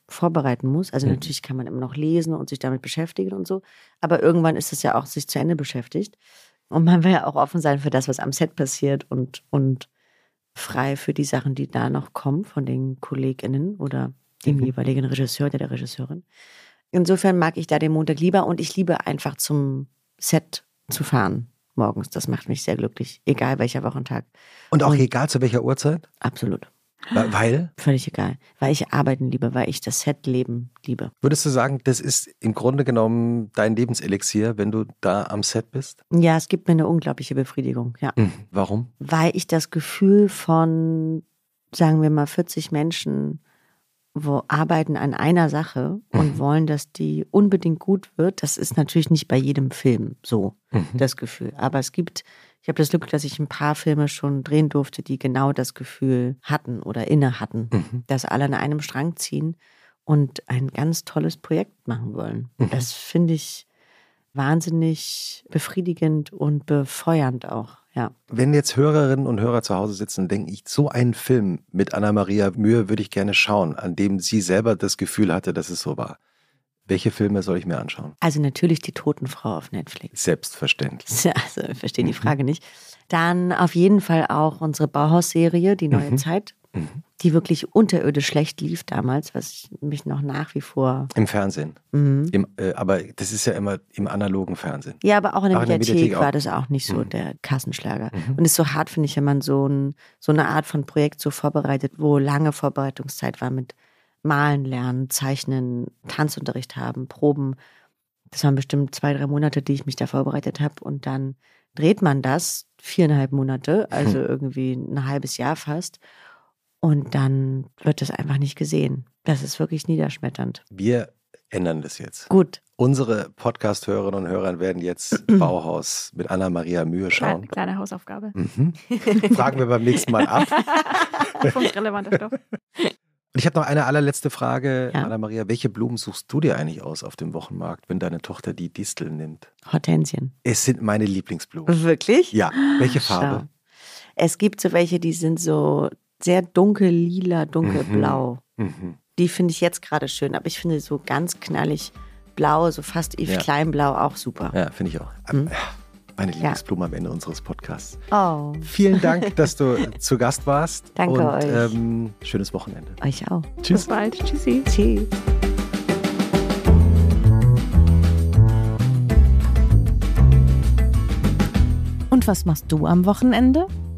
vorbereiten muss. Also Mhm. natürlich kann man immer noch lesen und sich damit beschäftigen und so, aber irgendwann ist es ja auch sich zu Ende beschäftigt und man will ja auch offen sein für das, was am Set passiert und und frei für die Sachen, die da noch kommen von den KollegInnen oder dem Mhm. jeweiligen Regisseur oder der Regisseurin. Insofern mag ich da den Montag lieber und ich liebe einfach zum Set zu fahren morgens. Das macht mich sehr glücklich, egal welcher Wochentag. Und auch Und- egal zu welcher Uhrzeit? Absolut. Weil, Völlig egal. Weil ich arbeiten liebe, weil ich das Set-Leben liebe. würdest du sagen, das ist im Grunde genommen dein Lebenselixier, wenn du da am Set bist? Ja, es gibt mir eine unglaubliche Befriedigung, ja. Mhm. Warum? Weil ich das Gefühl von, sagen wir mal, 40 Menschen wo arbeiten an einer Sache und Mhm. wollen, dass die unbedingt gut wird. Das ist natürlich nicht bei jedem Film so, Mhm. das Gefühl. Aber es gibt, ich habe das Glück, dass ich ein paar Filme schon drehen durfte, die genau das Gefühl hatten oder inne hatten, Mhm. dass alle an einem Strang ziehen und ein ganz tolles Projekt machen wollen. Mhm. Das finde ich wahnsinnig befriedigend und befeuernd auch. Ja. Wenn jetzt Hörerinnen und Hörer zu Hause sitzen und denken, ich, so einen Film mit Anna-Maria Mühe würde ich gerne schauen, an dem sie selber das Gefühl hatte, dass es so war. Welche Filme soll ich mir anschauen? Also natürlich die Totenfrau auf Netflix. Selbstverständlich. Also ich verstehe die Frage nicht. Dann auf jeden Fall auch unsere Bauhaus-Serie, die neue Mhm. Zeit, Mhm. die wirklich unterirdisch schlecht lief damals, was mich noch nach wie vor. Im Fernsehen. Mhm. Im, äh, aber das ist ja immer im analogen Fernsehen. Ja, aber auch in der Auch in der Mediathek, Mediathek auch. war das auch nicht so Mhm. der Kassenschlager. Mhm. Und es ist so hart, finde ich, wenn man so, ein, so eine Art von Projekt so vorbereitet, wo lange Vorbereitungszeit war mit Malen lernen, Zeichnen, Tanzunterricht haben, Proben. Das waren bestimmt zwei, drei Monate, die ich mich da vorbereitet habe. Und dann dreht man das viereinhalb Monate, also Hm. irgendwie ein halbes Jahr fast. Und dann wird das einfach nicht gesehen. Das ist wirklich niederschmetternd. Wir ändern das jetzt. Gut, Unsere Podcast-Hörerinnen und Hörer werden jetzt Bauhaus mit Anna-Maria Mühe Kleine, schauen. kleine Hausaufgabe. Mhm. Fragen wir beim nächsten Mal ab. Punktrelevanter Stoff. Und ich habe noch eine allerletzte Frage, Ja. Anna-Maria. Welche Blumen suchst du dir eigentlich aus auf dem Wochenmarkt, wenn deine Tochter die Distel nimmt? Hortensien. Es sind meine Lieblingsblumen. Wirklich? Ja, welche Farbe? Schau. Es gibt so welche, die sind so sehr dunkel lila, dunkelblau. Mhm. Die finde ich jetzt gerade schön, aber ich finde so ganz knallig blau, so fast Yves Ja. Kleinblau auch super. Ja, finde ich auch. Mhm. Ja, Meine Lieblingsblume am Ende unseres Podcasts. Oh, Vielen Dank, dass du zu Gast warst. Danke und, euch. Ähm, schönes Wochenende. euch auch. Bis Tschüss. bald. Tschüssi. Tschüss. Und was machst du am Wochenende?